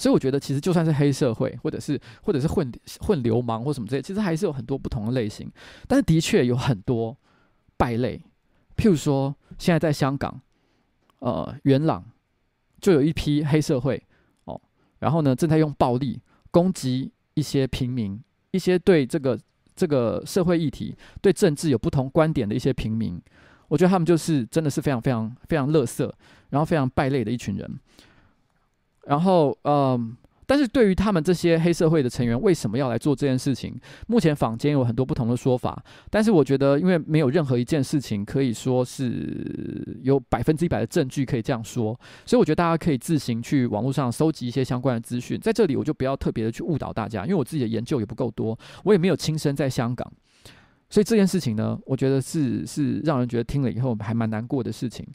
所以我觉得其实就算是黑社会，或者是或者是混混流氓或什么之类，其实还是有很多不同的类型。但是的确有很多败类，譬如说现在在香港，呃，元朗。就有一批黑社会哦，然后呢，正在用暴力攻击一些平民，一些对这个这个社会议题、对政治有不同观点的一些平民。我觉得他们就是真的是非常非常非常垃圾，然后非常败类的一群人。然后，嗯。但是对于他们这些黑社会的成员，为什么要来做这件事情？目前坊间有很多不同的说法。但是我觉得，因为没有任何一件事情可以说是有百分之一百的证据可以这样说，所以我觉得大家可以自行去网络上搜集一些相关的资讯。在这里，我就不要特别的去误导大家，因为我自己的研究也不够多，我也没有亲身在香港，所以这件事情呢，我觉得是是让人觉得听了以后还蛮难过的事情。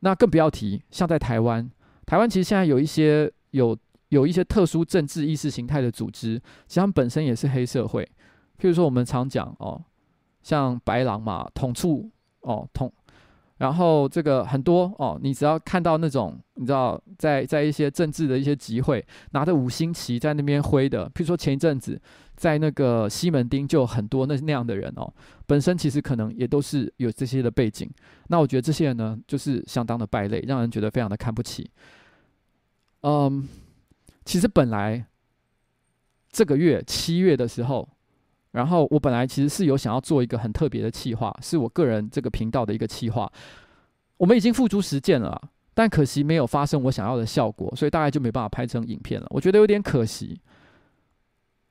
那更不要提像在台湾，台湾其实现在有一些有。有一些特殊政治意识形态的组织，其实他们本身也是黑社会。譬如说，我们常讲哦，像白狼嘛，统促哦统，然后这个很多哦，你只要看到那种你知道在在一些政治的一些集会，拿着五星旗在那边挥的，譬如说前一阵子在那个西门町就很多那那样的人哦，本身其实可能也都是有这些的背景。那我觉得这些人呢，就是相当的败类，让人觉得非常的看不起。嗯。其实本来这个月七月的时候，然后我本来其实是有想要做一个很特别的企划，是我个人这个频道的一个企划。我们已经付诸实践了，但可惜没有发生我想要的效果，所以大概就没办法拍成影片了。我觉得有点可惜。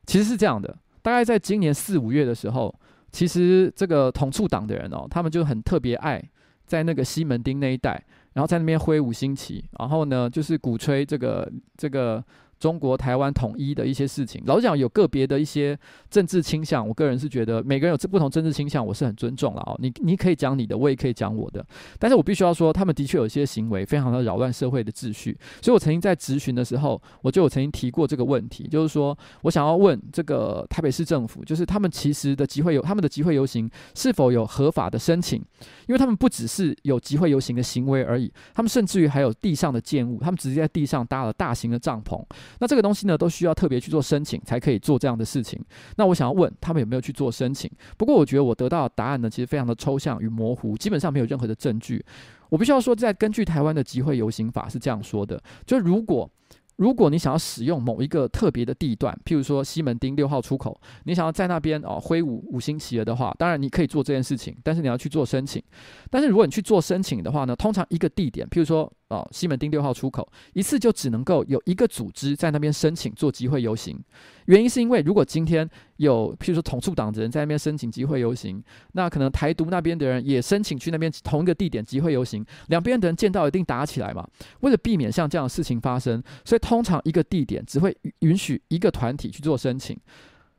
其实是这样的，大概在今年四五月的时候，其实这个同促党的人哦，他们就很特别爱在那个西门町那一带，然后在那边挥五星旗，然后呢就是鼓吹这个这个。中国台湾统一的一些事情，老实讲，有个别的一些政治倾向，我个人是觉得每个人有不同政治倾向，我是很尊重了哦。你你可以讲你的，我也可以讲我的，但是我必须要说，他们的确有一些行为非常的扰乱社会的秩序。所以我曾经在质询的时候，我就有曾经提过这个问题，就是说我想要问这个台北市政府，就是他们其实的集会游，他们的集会游行是否有合法的申请？因为他们不只是有集会游行的行为而已，他们甚至于还有地上的建物，他们直接在地上搭了大型的帐篷。那这个东西呢，都需要特别去做申请才可以做这样的事情。那我想要问他们有没有去做申请？不过我觉得我得到的答案呢，其实非常的抽象与模糊，基本上没有任何的证据。我必须要说，在根据台湾的集会游行法是这样说的：就如果如果你想要使用某一个特别的地段，譬如说西门町六号出口，你想要在那边哦挥舞五星旗的话，当然你可以做这件事情，但是你要去做申请。但是如果你去做申请的话呢，通常一个地点，譬如说。哦，西门町六号出口一次就只能够有一个组织在那边申请做集会游行，原因是因为如果今天有譬如说统促党的人在那边申请集会游行，那可能台独那边的人也申请去那边同一个地点集会游行，两边的人见到一定打起来嘛。为了避免像这样的事情发生，所以通常一个地点只会允许一个团体去做申请。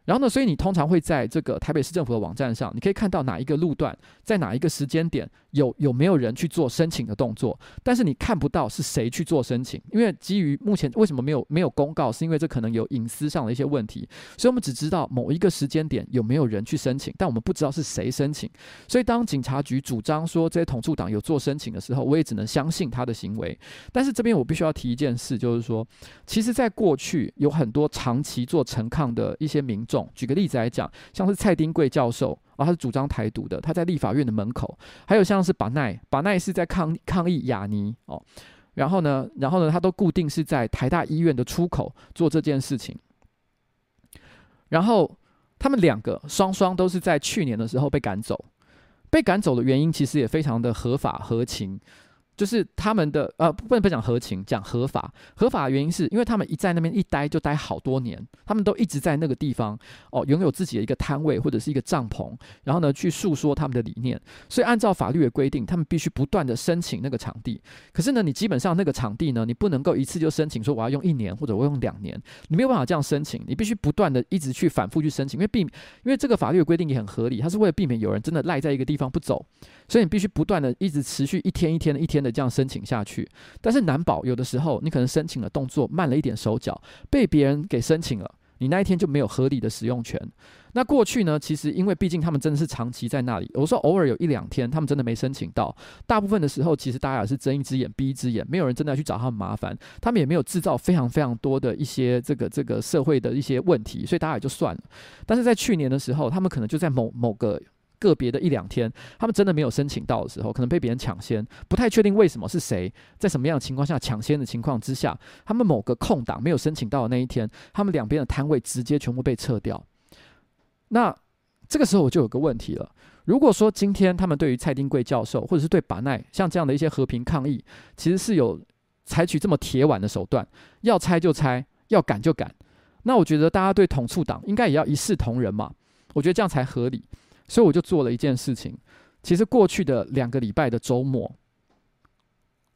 然后呢，所以你通常会在这个台北市政府的网站上，你可以看到哪一个路段，在哪一个时间点有有没有人去做申请的动作，但是你看不到是谁去做申请，因为基于目前为什么没有没有公告，是因为这可能有隐私上的一些问题，所以我们只知道某一个时间点有没有人去申请，但我们不知道是谁申请。所以当警察局主张说这些统促党有做申请的时候，我也只能相信他的行为。但是这边我必须要提一件事，就是说，其实在过去有很多长期做陈抗的一些民众。举个例子来讲，像是蔡丁贵教授啊，他是主张台独的，他在立法院的门口；还有像是巴奈，巴奈是在抗抗议亚尼哦。然后呢，然后呢，他都固定是在台大医院的出口做这件事情。然后他们两个双双都是在去年的时候被赶走，被赶走的原因其实也非常的合法合情。就是他们的呃，不能不讲合情，讲合法。合法的原因是因为他们一在那边一待就待好多年，他们都一直在那个地方哦，拥有自己的一个摊位或者是一个帐篷，然后呢去诉说他们的理念。所以按照法律的规定，他们必须不断的申请那个场地。可是呢，你基本上那个场地呢，你不能够一次就申请说我要用一年或者我用两年，你没有办法这样申请，你必须不断的一直去反复去申请，因为避因为这个法律的规定也很合理，它是为了避免有人真的赖在一个地方不走，所以你必须不断的一直持续一天一天的一天的这样申请下去。但是难保有的时候你可能申请的动作慢了一点手脚，被别人给申请了，你那一天就没有合理的使用权。那过去呢，其实因为毕竟他们真的是长期在那里，我说偶尔有一两天他们真的没申请到，大部分的时候其实大家也是睁一只眼闭一只眼，没有人真的要去找他们麻烦，他们也没有制造非常非常多的一些这个这个社会的一些问题，所以大家也就算了。但是在去年的时候，他们可能就在某某个。个别的一两天，他们真的没有申请到的时候，可能被别人抢先，不太确定为什么是谁，在什么样的情况下抢先的情况之下，他们某个空档没有申请到的那一天，他们两边的摊位直接全部被撤掉。那这个时候我就有个问题了，如果说今天他们对于蔡丁贵教授，或者是对巴奈像这样的一些和平抗议，其实是有采取这么铁腕的手段，要拆就拆，要赶就赶，那我觉得大家对统促党应该也要一视同仁嘛，我觉得这样才合理。所以我就做了一件事情，其实过去的两个礼拜的周末，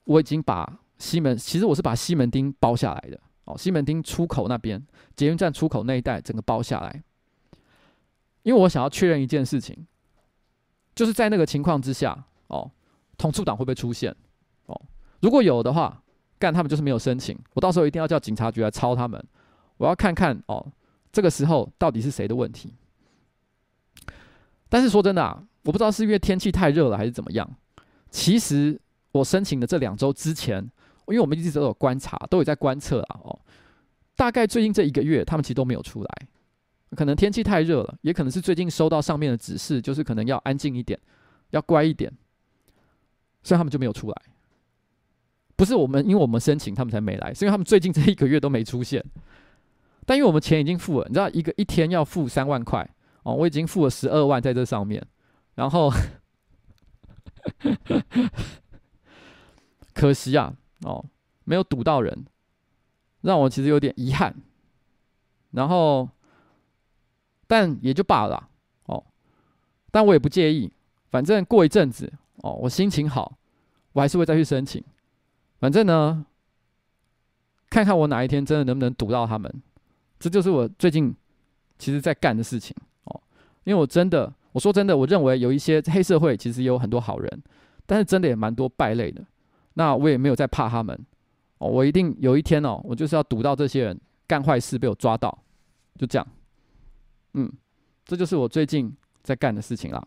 我已经把西门，其实我是把西门町包下来的哦，西门町出口那边，捷运站出口那一带整个包下来，因为我想要确认一件事情，就是在那个情况之下哦，统促党会不会出现哦？如果有的话，干他们就是没有申请，我到时候一定要叫警察局来抄他们，我要看看哦，这个时候到底是谁的问题。但是说真的啊，我不知道是因为天气太热了还是怎么样。其实我申请的这两周之前，因为我们一直都有观察，都有在观测啊。哦，大概最近这一个月，他们其实都没有出来。可能天气太热了，也可能是最近收到上面的指示，就是可能要安静一点，要乖一点，所以他们就没有出来。不是我们，因为我们申请他们才没来，是因为他们最近这一个月都没出现。但因为我们钱已经付了，你知道，一个一天要付三万块。哦，我已经付了十二万在这上面，然后可惜啊，哦，没有堵到人，让我其实有点遗憾。然后，但也就罢了，哦，但我也不介意，反正过一阵子，哦，我心情好，我还是会再去申请。反正呢，看看我哪一天真的能不能堵到他们，这就是我最近其实在干的事情。因为我真的，我说真的，我认为有一些黑社会其实也有很多好人，但是真的也蛮多败类的。那我也没有在怕他们哦，我一定有一天哦，我就是要堵到这些人干坏事被我抓到，就这样。嗯，这就是我最近在干的事情啦。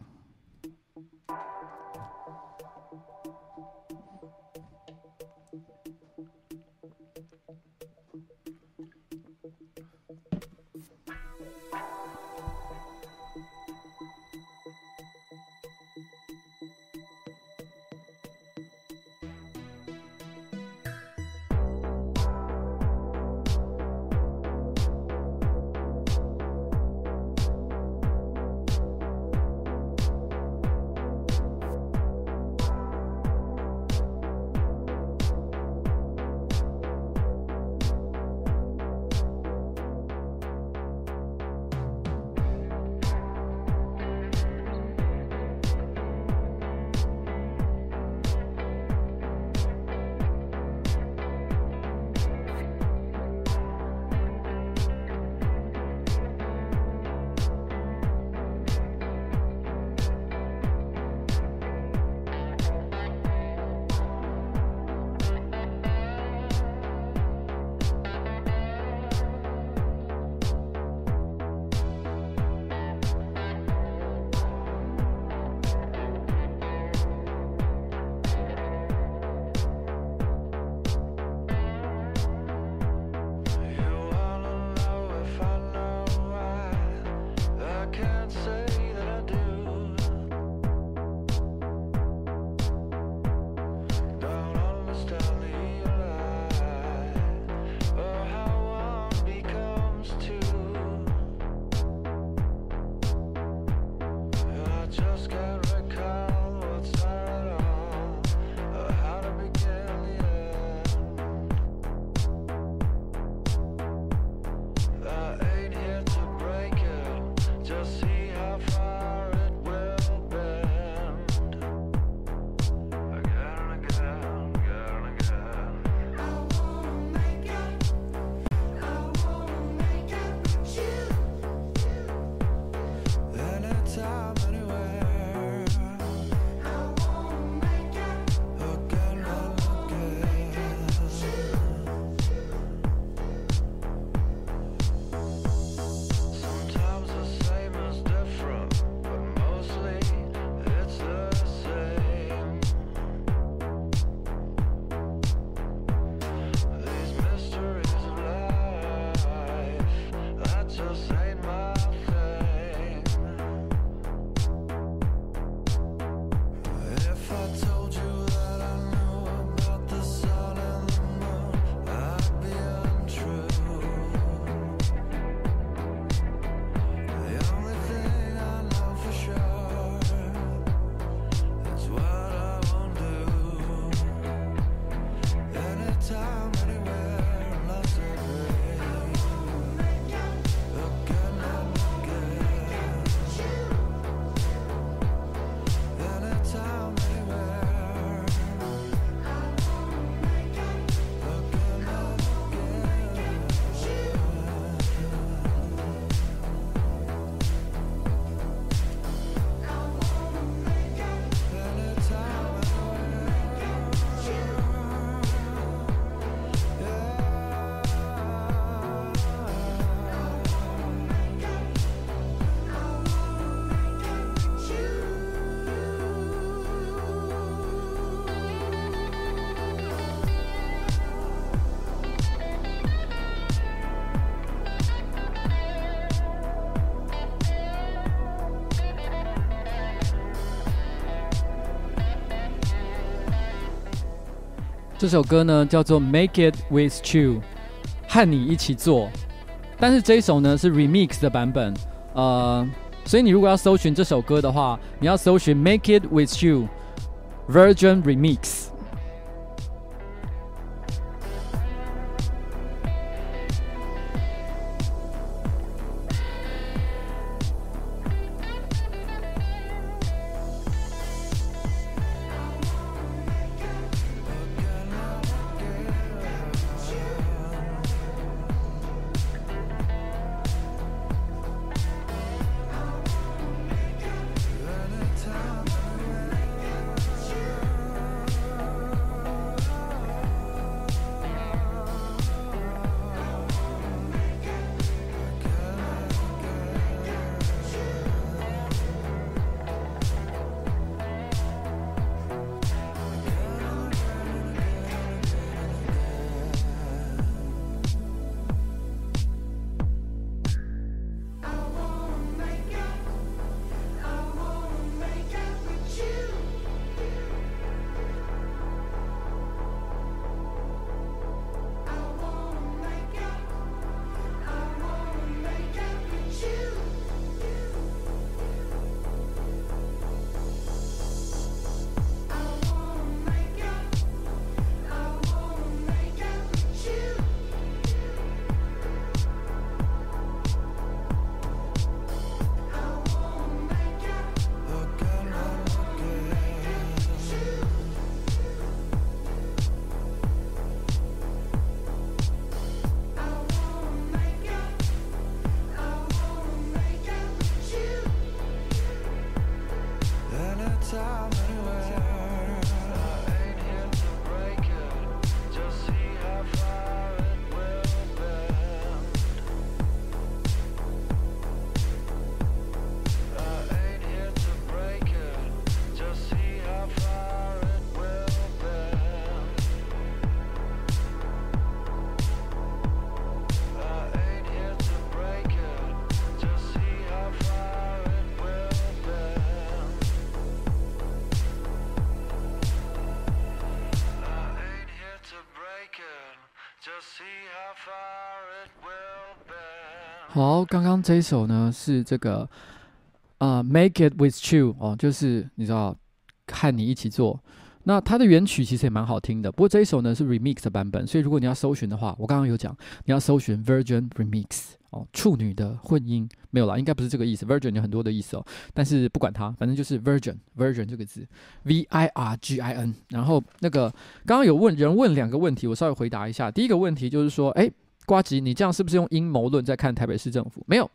这首歌呢叫做《Make It With You》，和你一起做。但是这一首呢是 Remix 的版本，呃，所以你如果要搜寻这首歌的话，你要搜寻《Make It With You》Virgin Remix。好，刚刚这一首呢是这个，呃，Make It With You 哦，就是你知道，和你一起做。那它的原曲其实也蛮好听的，不过这一首呢是 Remix 的版本，所以如果你要搜寻的话，我刚刚有讲，你要搜寻 Virgin Remix 哦，处女的混音没有啦，应该不是这个意思，Virgin 有很多的意思哦，但是不管它，反正就是 Virgin Virgin 这个字，V I R G I N。然后那个刚刚有问人问两个问题，我稍微回答一下。第一个问题就是说，哎。瓜吉，你这样是不是用阴谋论在看台北市政府？没有，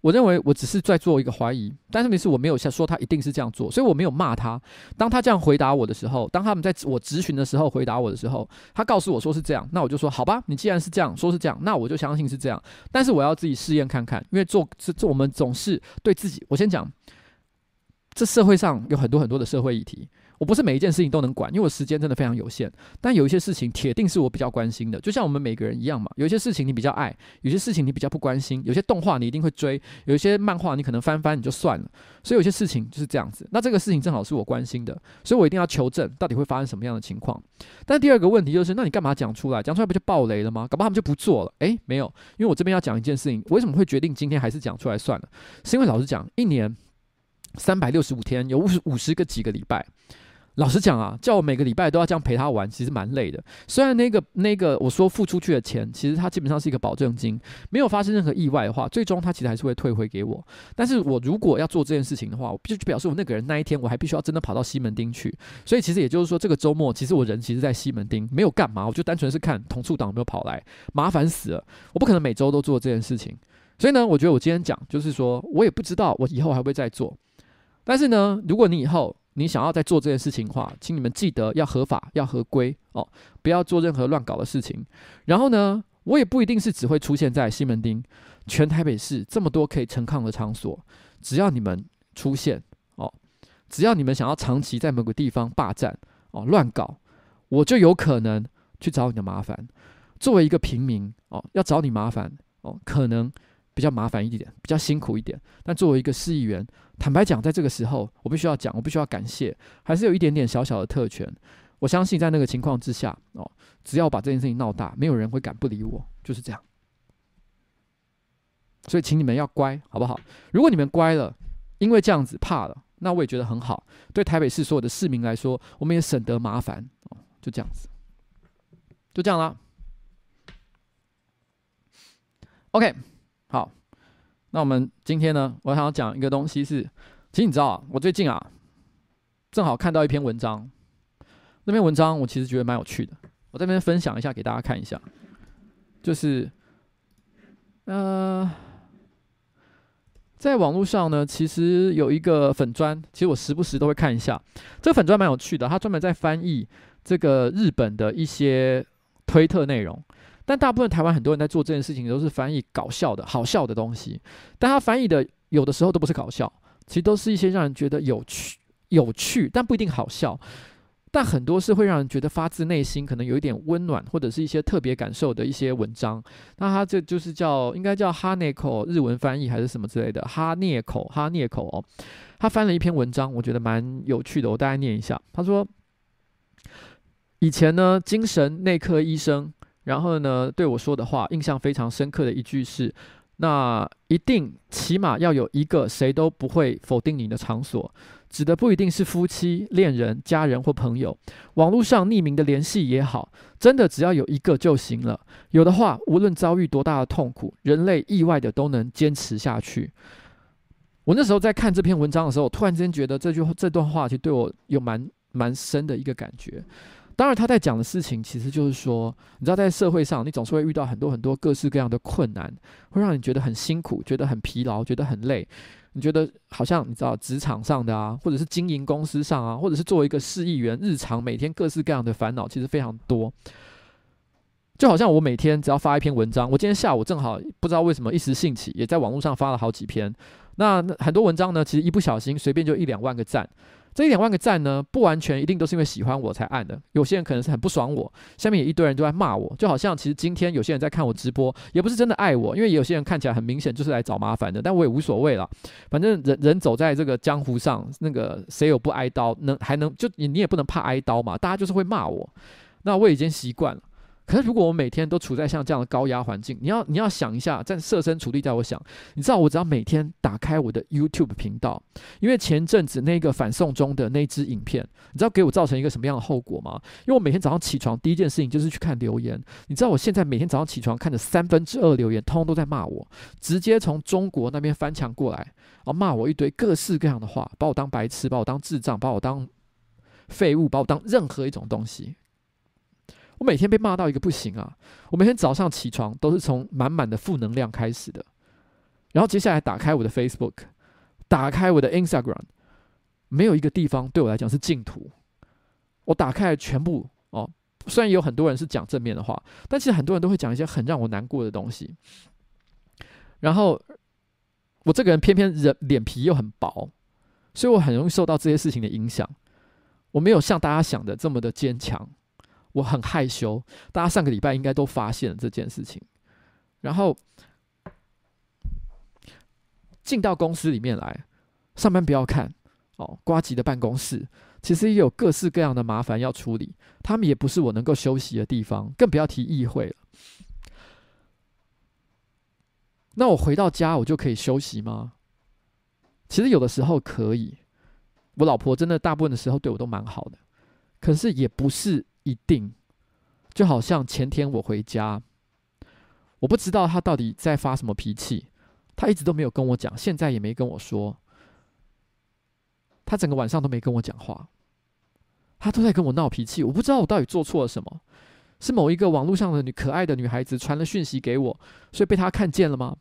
我认为我只是在做一个怀疑，但是没事，我没有说他一定是这样做，所以我没有骂他。当他这样回答我的时候，当他们在我质询的时候回答我的时候，他告诉我说是这样，那我就说好吧，你既然是这样说是这样，那我就相信是这样。但是我要自己试验看看，因为做这这我们总是对自己。我先讲，这社会上有很多很多的社会议题。我不是每一件事情都能管，因为我时间真的非常有限。但有一些事情铁定是我比较关心的，就像我们每个人一样嘛。有一些事情你比较爱，有些事情你比较不关心。有些动画你一定会追，有一些漫画你可能翻翻你就算了。所以有些事情就是这样子。那这个事情正好是我关心的，所以我一定要求证到底会发生什么样的情况。但第二个问题就是，那你干嘛讲出来？讲出来不就爆雷了吗？搞不好他们就不做了。诶，没有，因为我这边要讲一件事情，为什么会决定今天还是讲出来算了？是因为老实讲，一年三百六十五天，有五十五十个几个礼拜。老实讲啊，叫我每个礼拜都要这样陪他玩，其实蛮累的。虽然那个那个我说付出去的钱，其实他基本上是一个保证金，没有发生任何意外的话，最终他其实还是会退回给我。但是我如果要做这件事情的话，我必须表示我那个人那一天我还必须要真的跑到西门町去。所以其实也就是说，这个周末其实我人其实在西门町，没有干嘛，我就单纯是看同处党有没有跑来，麻烦死了。我不可能每周都做这件事情。所以呢，我觉得我今天讲就是说我也不知道我以后还会再做。但是呢，如果你以后你想要再做这件事情的话，请你们记得要合法、要合规哦，不要做任何乱搞的事情。然后呢，我也不一定是只会出现在西门町，全台北市这么多可以陈抗的场所，只要你们出现哦，只要你们想要长期在某个地方霸占哦、乱搞，我就有可能去找你的麻烦。作为一个平民哦，要找你麻烦哦，可能。比较麻烦一点，比较辛苦一点。但作为一个市议员，坦白讲，在这个时候，我必须要讲，我必须要感谢，还是有一点点小小的特权。我相信在那个情况之下哦，只要把这件事情闹大，没有人会敢不理我，就是这样。所以，请你们要乖，好不好？如果你们乖了，因为这样子怕了，那我也觉得很好。对台北市所有的市民来说，我们也省得麻烦哦。就这样子，就这样了。OK，好。那我们今天呢，我想要讲一个东西是，其实你知道啊，我最近啊，正好看到一篇文章，那篇文章我其实觉得蛮有趣的，我这边分享一下给大家看一下，就是，呃。在网络上呢，其实有一个粉砖，其实我时不时都会看一下。这个粉砖蛮有趣的，他专门在翻译这个日本的一些推特内容。但大部分台湾很多人在做这件事情，都是翻译搞笑的、好笑的东西。但他翻译的有的时候都不是搞笑，其实都是一些让人觉得有趣、有趣，但不一定好笑。但很多是会让人觉得发自内心，可能有一点温暖，或者是一些特别感受的一些文章。那他这就是叫，应该叫哈涅口日文翻译还是什么之类的？哈涅口，哈涅口哦。他翻了一篇文章，我觉得蛮有趣的，我大概念一下。他说，以前呢，精神内科医生，然后呢对我说的话，印象非常深刻的一句是：那一定起码要有一个谁都不会否定你的场所。指的不一定是夫妻、恋人、家人或朋友，网络上匿名的联系也好，真的只要有一个就行了。有的话，无论遭遇多大的痛苦，人类意外的都能坚持下去。我那时候在看这篇文章的时候，突然间觉得这句话这段话其实对我有蛮蛮深的一个感觉。当然，他在讲的事情其实就是说，你知道，在社会上，你总是会遇到很多很多各式各样的困难，会让你觉得很辛苦，觉得很疲劳，觉得很累。你觉得好像你知道职场上的啊，或者是经营公司上啊，或者是作为一个市议员，日常每天各式各样的烦恼其实非常多。就好像我每天只要发一篇文章，我今天下午正好不知道为什么一时兴起，也在网络上发了好几篇。那很多文章呢，其实一不小心随便就一两万个赞。这一两万个赞呢，不完全一定都是因为喜欢我才按的，有些人可能是很不爽我，下面也一堆人都在骂我，就好像其实今天有些人在看我直播，也不是真的爱我，因为有些人看起来很明显就是来找麻烦的，但我也无所谓了，反正人人走在这个江湖上，那个谁有不挨刀，能还能就你你也不能怕挨刀嘛，大家就是会骂我，那我已经习惯了。可是，如果我每天都处在像这样的高压环境，你要你要想一下，在设身处地在我想，你知道，我只要每天打开我的 YouTube 频道，因为前阵子那个反送中的那支影片，你知道给我造成一个什么样的后果吗？因为我每天早上起床第一件事情就是去看留言，你知道我现在每天早上起床看的三分之二留言，通通都在骂我，直接从中国那边翻墙过来，然后骂我一堆各式各样的话，把我当白痴，把我当智障，把我当废物，把我当任何一种东西。我每天被骂到一个不行啊！我每天早上起床都是从满满的负能量开始的，然后接下来打开我的 Facebook，打开我的 Instagram，没有一个地方对我来讲是净土。我打开全部哦，虽然有很多人是讲正面的话，但其实很多人都会讲一些很让我难过的东西。然后我这个人偏偏人脸皮又很薄，所以我很容易受到这些事情的影响。我没有像大家想的这么的坚强。我很害羞，大家上个礼拜应该都发现了这件事情。然后进到公司里面来上班，不要看哦，瓜吉的办公室其实也有各式各样的麻烦要处理，他们也不是我能够休息的地方，更不要提议会了。那我回到家，我就可以休息吗？其实有的时候可以，我老婆真的大部分的时候对我都蛮好的，可是也不是。一定，就好像前天我回家，我不知道他到底在发什么脾气，他一直都没有跟我讲，现在也没跟我说，他整个晚上都没跟我讲话，他都在跟我闹脾气，我不知道我到底做错了什么，是某一个网络上的女可爱的女孩子传了讯息给我，所以被他看见了吗？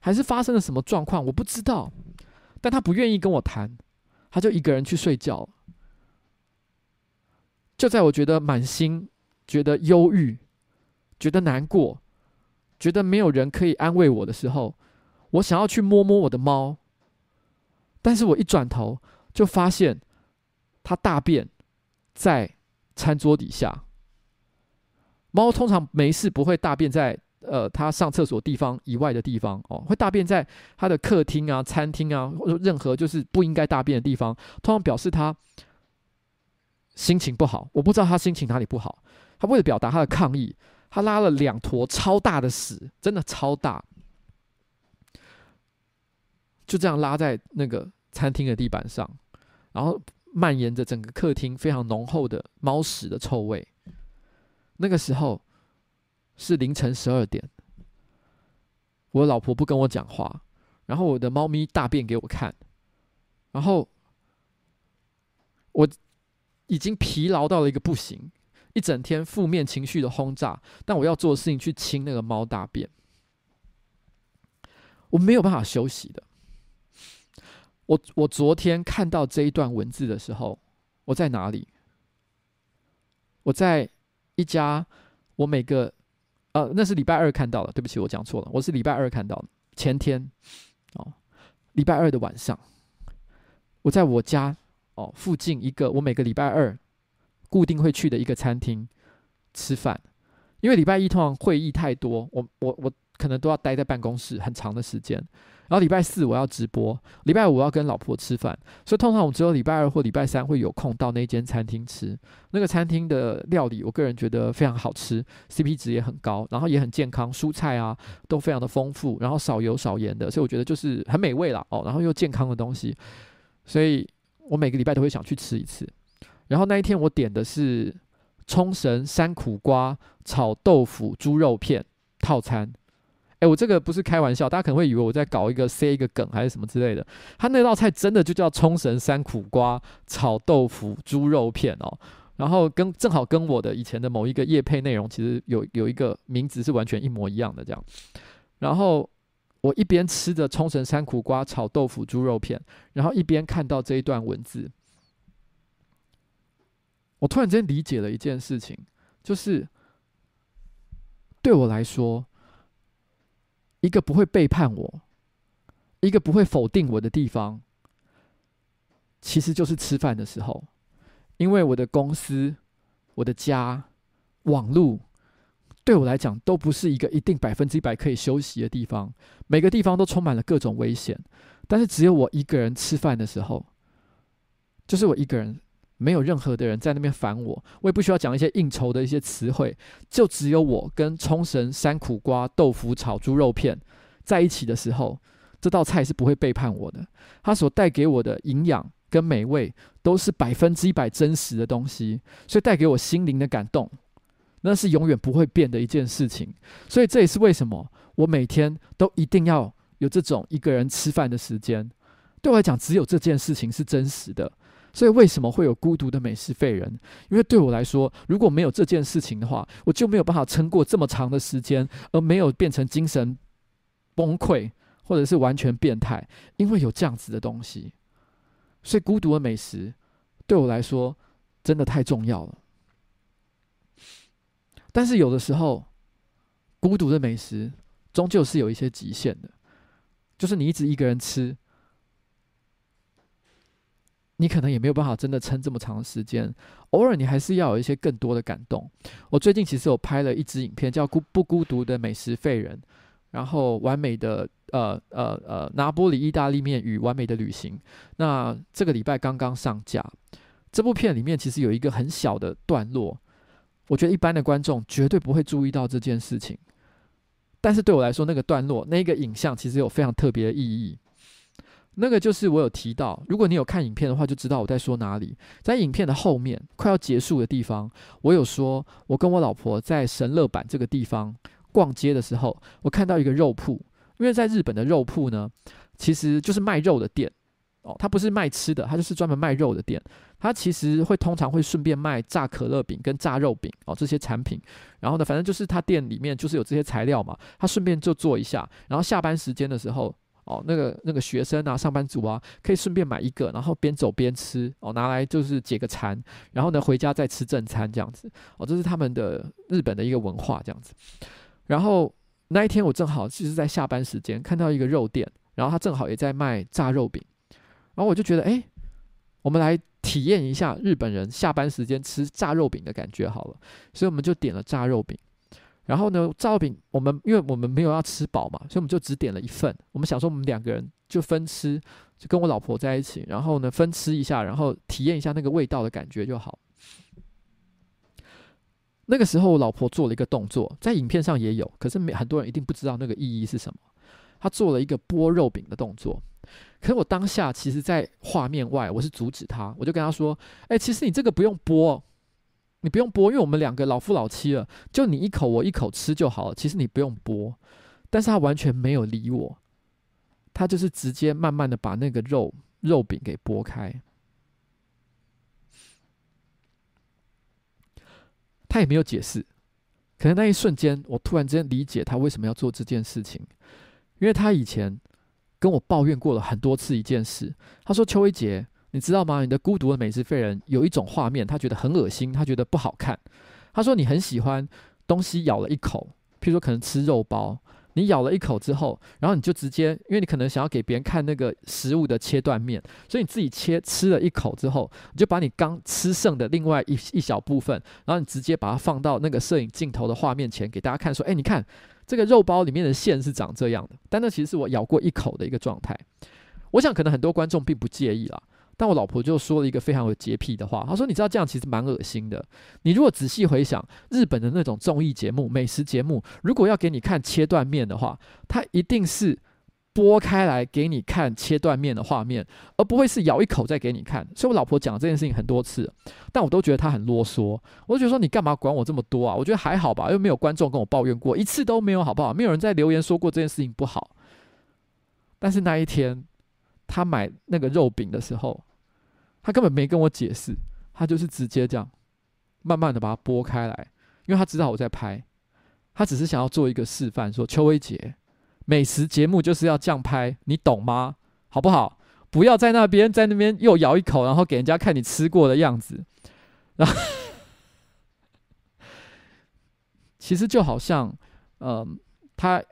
还是发生了什么状况？我不知道，但他不愿意跟我谈，他就一个人去睡觉。就在我觉得满心觉得忧郁、觉得难过、觉得没有人可以安慰我的时候，我想要去摸摸我的猫，但是我一转头就发现它大便在餐桌底下。猫通常没事不会大便在呃它上厕所地方以外的地方哦，会大便在它的客厅啊、餐厅啊，或者任何就是不应该大便的地方，通常表示它。心情不好，我不知道他心情哪里不好。他为了表达他的抗议，他拉了两坨超大的屎，真的超大，就这样拉在那个餐厅的地板上，然后蔓延着整个客厅非常浓厚的猫屎的臭味。那个时候是凌晨十二点，我老婆不跟我讲话，然后我的猫咪大便给我看，然后我。已经疲劳到了一个不行，一整天负面情绪的轰炸，但我要做的事情去清那个猫大便，我没有办法休息的。我我昨天看到这一段文字的时候，我在哪里？我在一家我每个呃，那是礼拜二看到的，对不起，我讲错了，我是礼拜二看到的，前天哦，礼拜二的晚上，我在我家。哦，附近一个我每个礼拜二固定会去的一个餐厅吃饭，因为礼拜一通常会议太多，我我我可能都要待在办公室很长的时间。然后礼拜四我要直播，礼拜五要跟老婆吃饭，所以通常我只有礼拜二或礼拜三会有空到那间餐厅吃。那个餐厅的料理，我个人觉得非常好吃，CP 值也很高，然后也很健康，蔬菜啊都非常的丰富，然后少油少盐的，所以我觉得就是很美味啦。哦，然后又健康的东西，所以。我每个礼拜都会想去吃一次，然后那一天我点的是冲绳山苦瓜炒豆腐猪肉片套餐。哎，我这个不是开玩笑，大家可能会以为我在搞一个塞一个梗还是什么之类的。他那道菜真的就叫冲绳山苦瓜炒豆腐猪肉片哦，然后跟正好跟我的以前的某一个业配内容其实有有一个名字是完全一模一样的这样，然后。我一边吃着冲绳山苦瓜炒豆腐猪肉片，然后一边看到这一段文字，我突然间理解了一件事情，就是对我来说，一个不会背叛我，一个不会否定我的地方，其实就是吃饭的时候，因为我的公司、我的家、网路。对我来讲，都不是一个一定百分之一百可以休息的地方。每个地方都充满了各种危险，但是只有我一个人吃饭的时候，就是我一个人，没有任何的人在那边烦我，我也不需要讲一些应酬的一些词汇，就只有我跟冲绳山苦瓜豆腐炒猪肉片在一起的时候，这道菜是不会背叛我的。它所带给我的营养跟美味，都是百分之一百真实的东西，所以带给我心灵的感动。那是永远不会变的一件事情，所以这也是为什么我每天都一定要有这种一个人吃饭的时间。对我来讲，只有这件事情是真实的。所以为什么会有孤独的美食废人？因为对我来说，如果没有这件事情的话，我就没有办法撑过这么长的时间，而没有变成精神崩溃或者是完全变态。因为有这样子的东西，所以孤独的美食对我来说真的太重要了。但是有的时候，孤独的美食终究是有一些极限的，就是你一直一个人吃，你可能也没有办法真的撑这么长时间。偶尔你还是要有一些更多的感动。我最近其实有拍了一支影片，叫《孤不孤独的美食废人》，然后完美的呃呃呃拿坡里意大利面与完美的旅行。那这个礼拜刚刚上架，这部片里面其实有一个很小的段落。我觉得一般的观众绝对不会注意到这件事情，但是对我来说，那个段落、那个影像其实有非常特别的意义。那个就是我有提到，如果你有看影片的话，就知道我在说哪里。在影片的后面快要结束的地方，我有说，我跟我老婆在神乐坂这个地方逛街的时候，我看到一个肉铺，因为在日本的肉铺呢，其实就是卖肉的店。哦，它不是卖吃的，它就是专门卖肉的店。它其实会通常会顺便卖炸可乐饼跟炸肉饼哦，这些产品。然后呢，反正就是他店里面就是有这些材料嘛，他顺便就做一下。然后下班时间的时候，哦，那个那个学生啊，上班族啊，可以顺便买一个，然后边走边吃哦，拿来就是解个馋。然后呢，回家再吃正餐这样子哦，这是他们的日本的一个文化这样子。然后那一天我正好就是在下班时间看到一个肉店，然后他正好也在卖炸肉饼。然后我就觉得，哎，我们来体验一下日本人下班时间吃炸肉饼的感觉好了。所以我们就点了炸肉饼。然后呢，炸肉饼我们因为我们没有要吃饱嘛，所以我们就只点了一份。我们想说我们两个人就分吃，就跟我老婆在一起，然后呢分吃一下，然后体验一下那个味道的感觉就好。那个时候我老婆做了一个动作，在影片上也有，可是没很多人一定不知道那个意义是什么。她做了一个剥肉饼的动作，可是我当下其实，在画面外，我是阻止他，我就跟他说：“哎，其实你这个不用剥，你不用剥，因为我们两个老夫老妻了，就你一口我一口吃就好了。其实你不用剥。”但是他完全没有理我，他就是直接慢慢的把那个肉肉饼给剥开。他也没有解释，可能那一瞬间，我突然之间理解他为什么要做这件事情，因为他以前跟我抱怨过了很多次一件事。他说：“邱一杰，你知道吗？你的《孤独的美食废人》有一种画面，他觉得很恶心，他觉得不好看。他说你很喜欢东西咬了一口，譬如说可能吃肉包。”你咬了一口之后，然后你就直接，因为你可能想要给别人看那个食物的切断面，所以你自己切吃了一口之后，你就把你刚吃剩的另外一一小部分，然后你直接把它放到那个摄影镜头的画面前，给大家看，说：“哎，你看这个肉包里面的馅是长这样的。”但那其实是我咬过一口的一个状态。我想可能很多观众并不介意啦。但我老婆就说了一个非常有洁癖的话，她说：“你知道这样其实蛮恶心的。你如果仔细回想日本的那种综艺节目、美食节目，如果要给你看切断面的话，它一定是剥开来给你看切断面的画面，而不会是咬一口再给你看。所以，我老婆讲这件事情很多次，但我都觉得她很啰嗦。我就觉得说，你干嘛管我这么多啊？我觉得还好吧，又没有观众跟我抱怨过一次都没有，好不好？没有人在留言说过这件事情不好。但是那一天，他买那个肉饼的时候。”他根本没跟我解释，他就是直接这样，慢慢的把它剥开来，因为他知道我在拍，他只是想要做一个示范，说邱威杰，美食节目就是要这样拍，你懂吗？好不好？不要在那边在那边又咬一口，然后给人家看你吃过的样子，然后 其实就好像，嗯、他。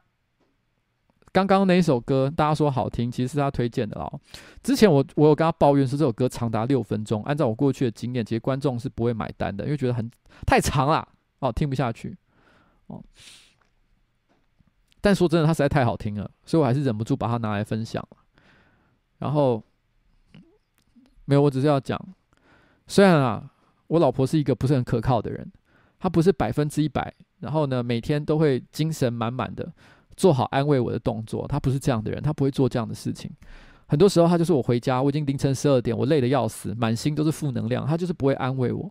刚刚那一首歌，大家说好听，其实是他推荐的哦。之前我我有跟他抱怨说这首歌长达六分钟，按照我过去的经验，其实观众是不会买单的，因为觉得很太长了哦，听不下去哦。但说真的，他实在太好听了，所以我还是忍不住把它拿来分享。然后没有，我只是要讲，虽然啊，我老婆是一个不是很可靠的人，她不是百分之一百，然后呢，每天都会精神满满的。做好安慰我的动作，她不是这样的人，她不会做这样的事情。很多时候，她就是我回家，我已经凌晨十二点，我累得要死，满心都是负能量，她就是不会安慰我。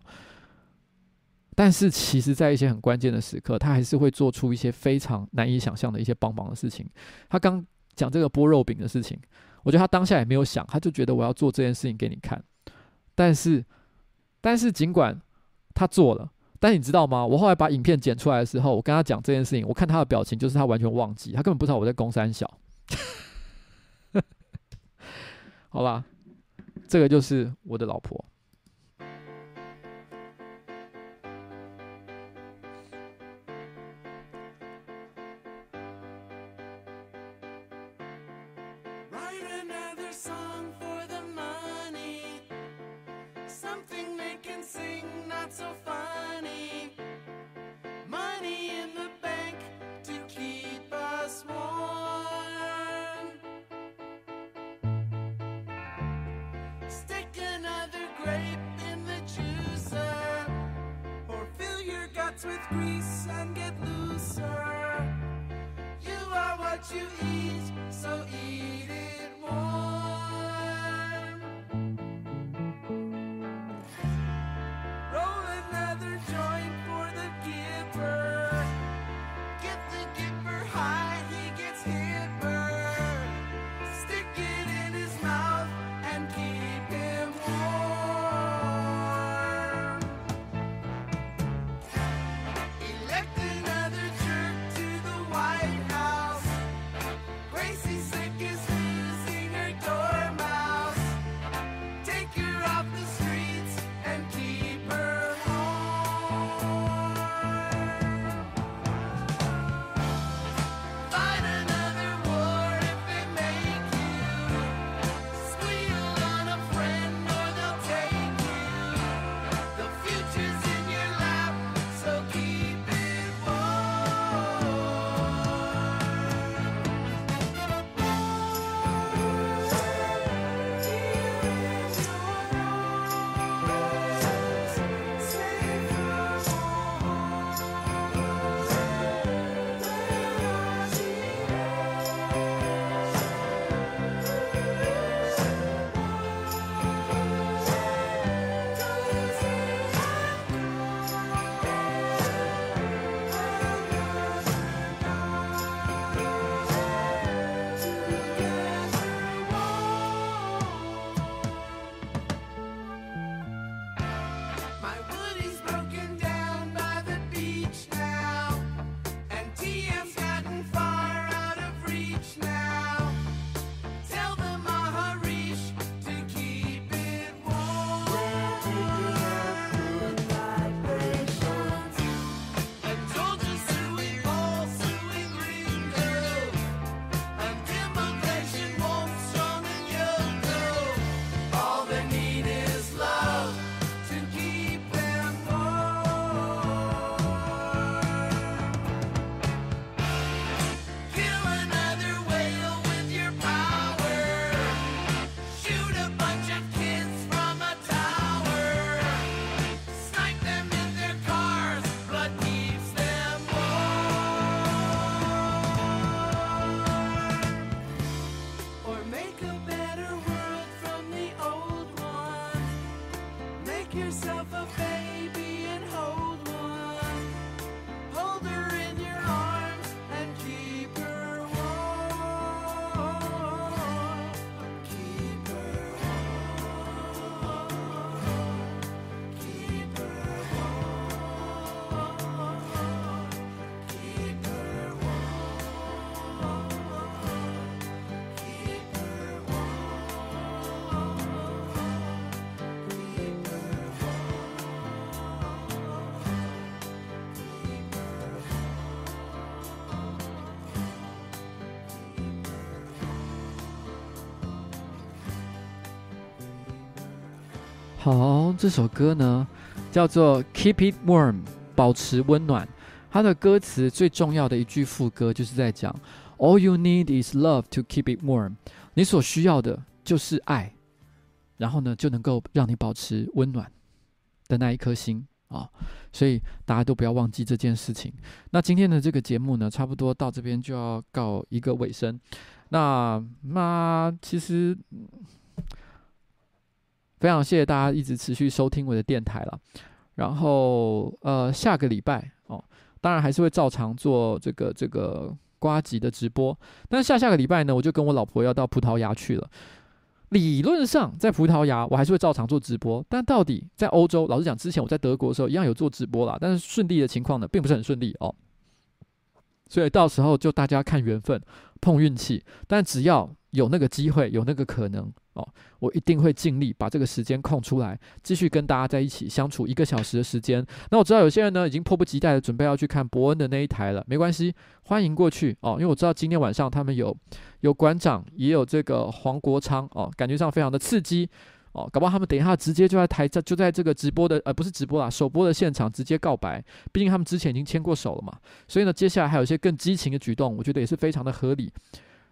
但是，其实，在一些很关键的时刻，他还是会做出一些非常难以想象的一些帮忙的事情。他刚讲这个剥肉饼的事情，我觉得他当下也没有想，他就觉得我要做这件事情给你看。但是，但是尽管他做了。但你知道吗？我后来把影片剪出来的时候，我跟他讲这件事情，我看他的表情，就是他完全忘记，他根本不知道我在攻三小。好吧，这个就是我的老婆。好，这首歌呢叫做《Keep It Warm》，保持温暖。它的歌词最重要的一句副歌就是在讲：“All you need is love to keep it warm。”你所需要的就是爱，然后呢就能够让你保持温暖的那一颗心啊。所以大家都不要忘记这件事情。那今天的这个节目呢，差不多到这边就要告一个尾声。那那其实。非常谢谢大家一直持续收听我的电台了，然后呃下个礼拜哦，当然还是会照常做这个这个呱吉的直播，但是下下个礼拜呢，我就跟我老婆要到葡萄牙去了。理论上在葡萄牙我还是会照常做直播，但到底在欧洲，老实讲，之前我在德国的时候一样有做直播啦，但是顺利的情况呢，并不是很顺利哦，所以到时候就大家看缘分碰运气，但只要有那个机会，有那个可能。哦，我一定会尽力把这个时间空出来，继续跟大家在一起相处一个小时的时间。那我知道有些人呢，已经迫不及待的准备要去看伯恩的那一台了，没关系，欢迎过去哦。因为我知道今天晚上他们有有馆长，也有这个黄国昌哦，感觉上非常的刺激哦。搞不好他们等一下直接就在台在就在这个直播的呃不是直播啦，首播的现场直接告白，毕竟他们之前已经牵过手了嘛。所以呢，接下来还有一些更激情的举动，我觉得也是非常的合理。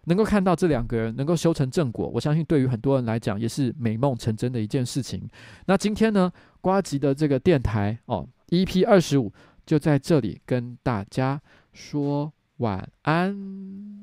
能够看到这两个人能够修成正果，我相信对于很多人来讲也是美梦成真的一件事情。那今天呢，瓜吉的这个电台哦，EP 二十五就在这里跟大家说晚安。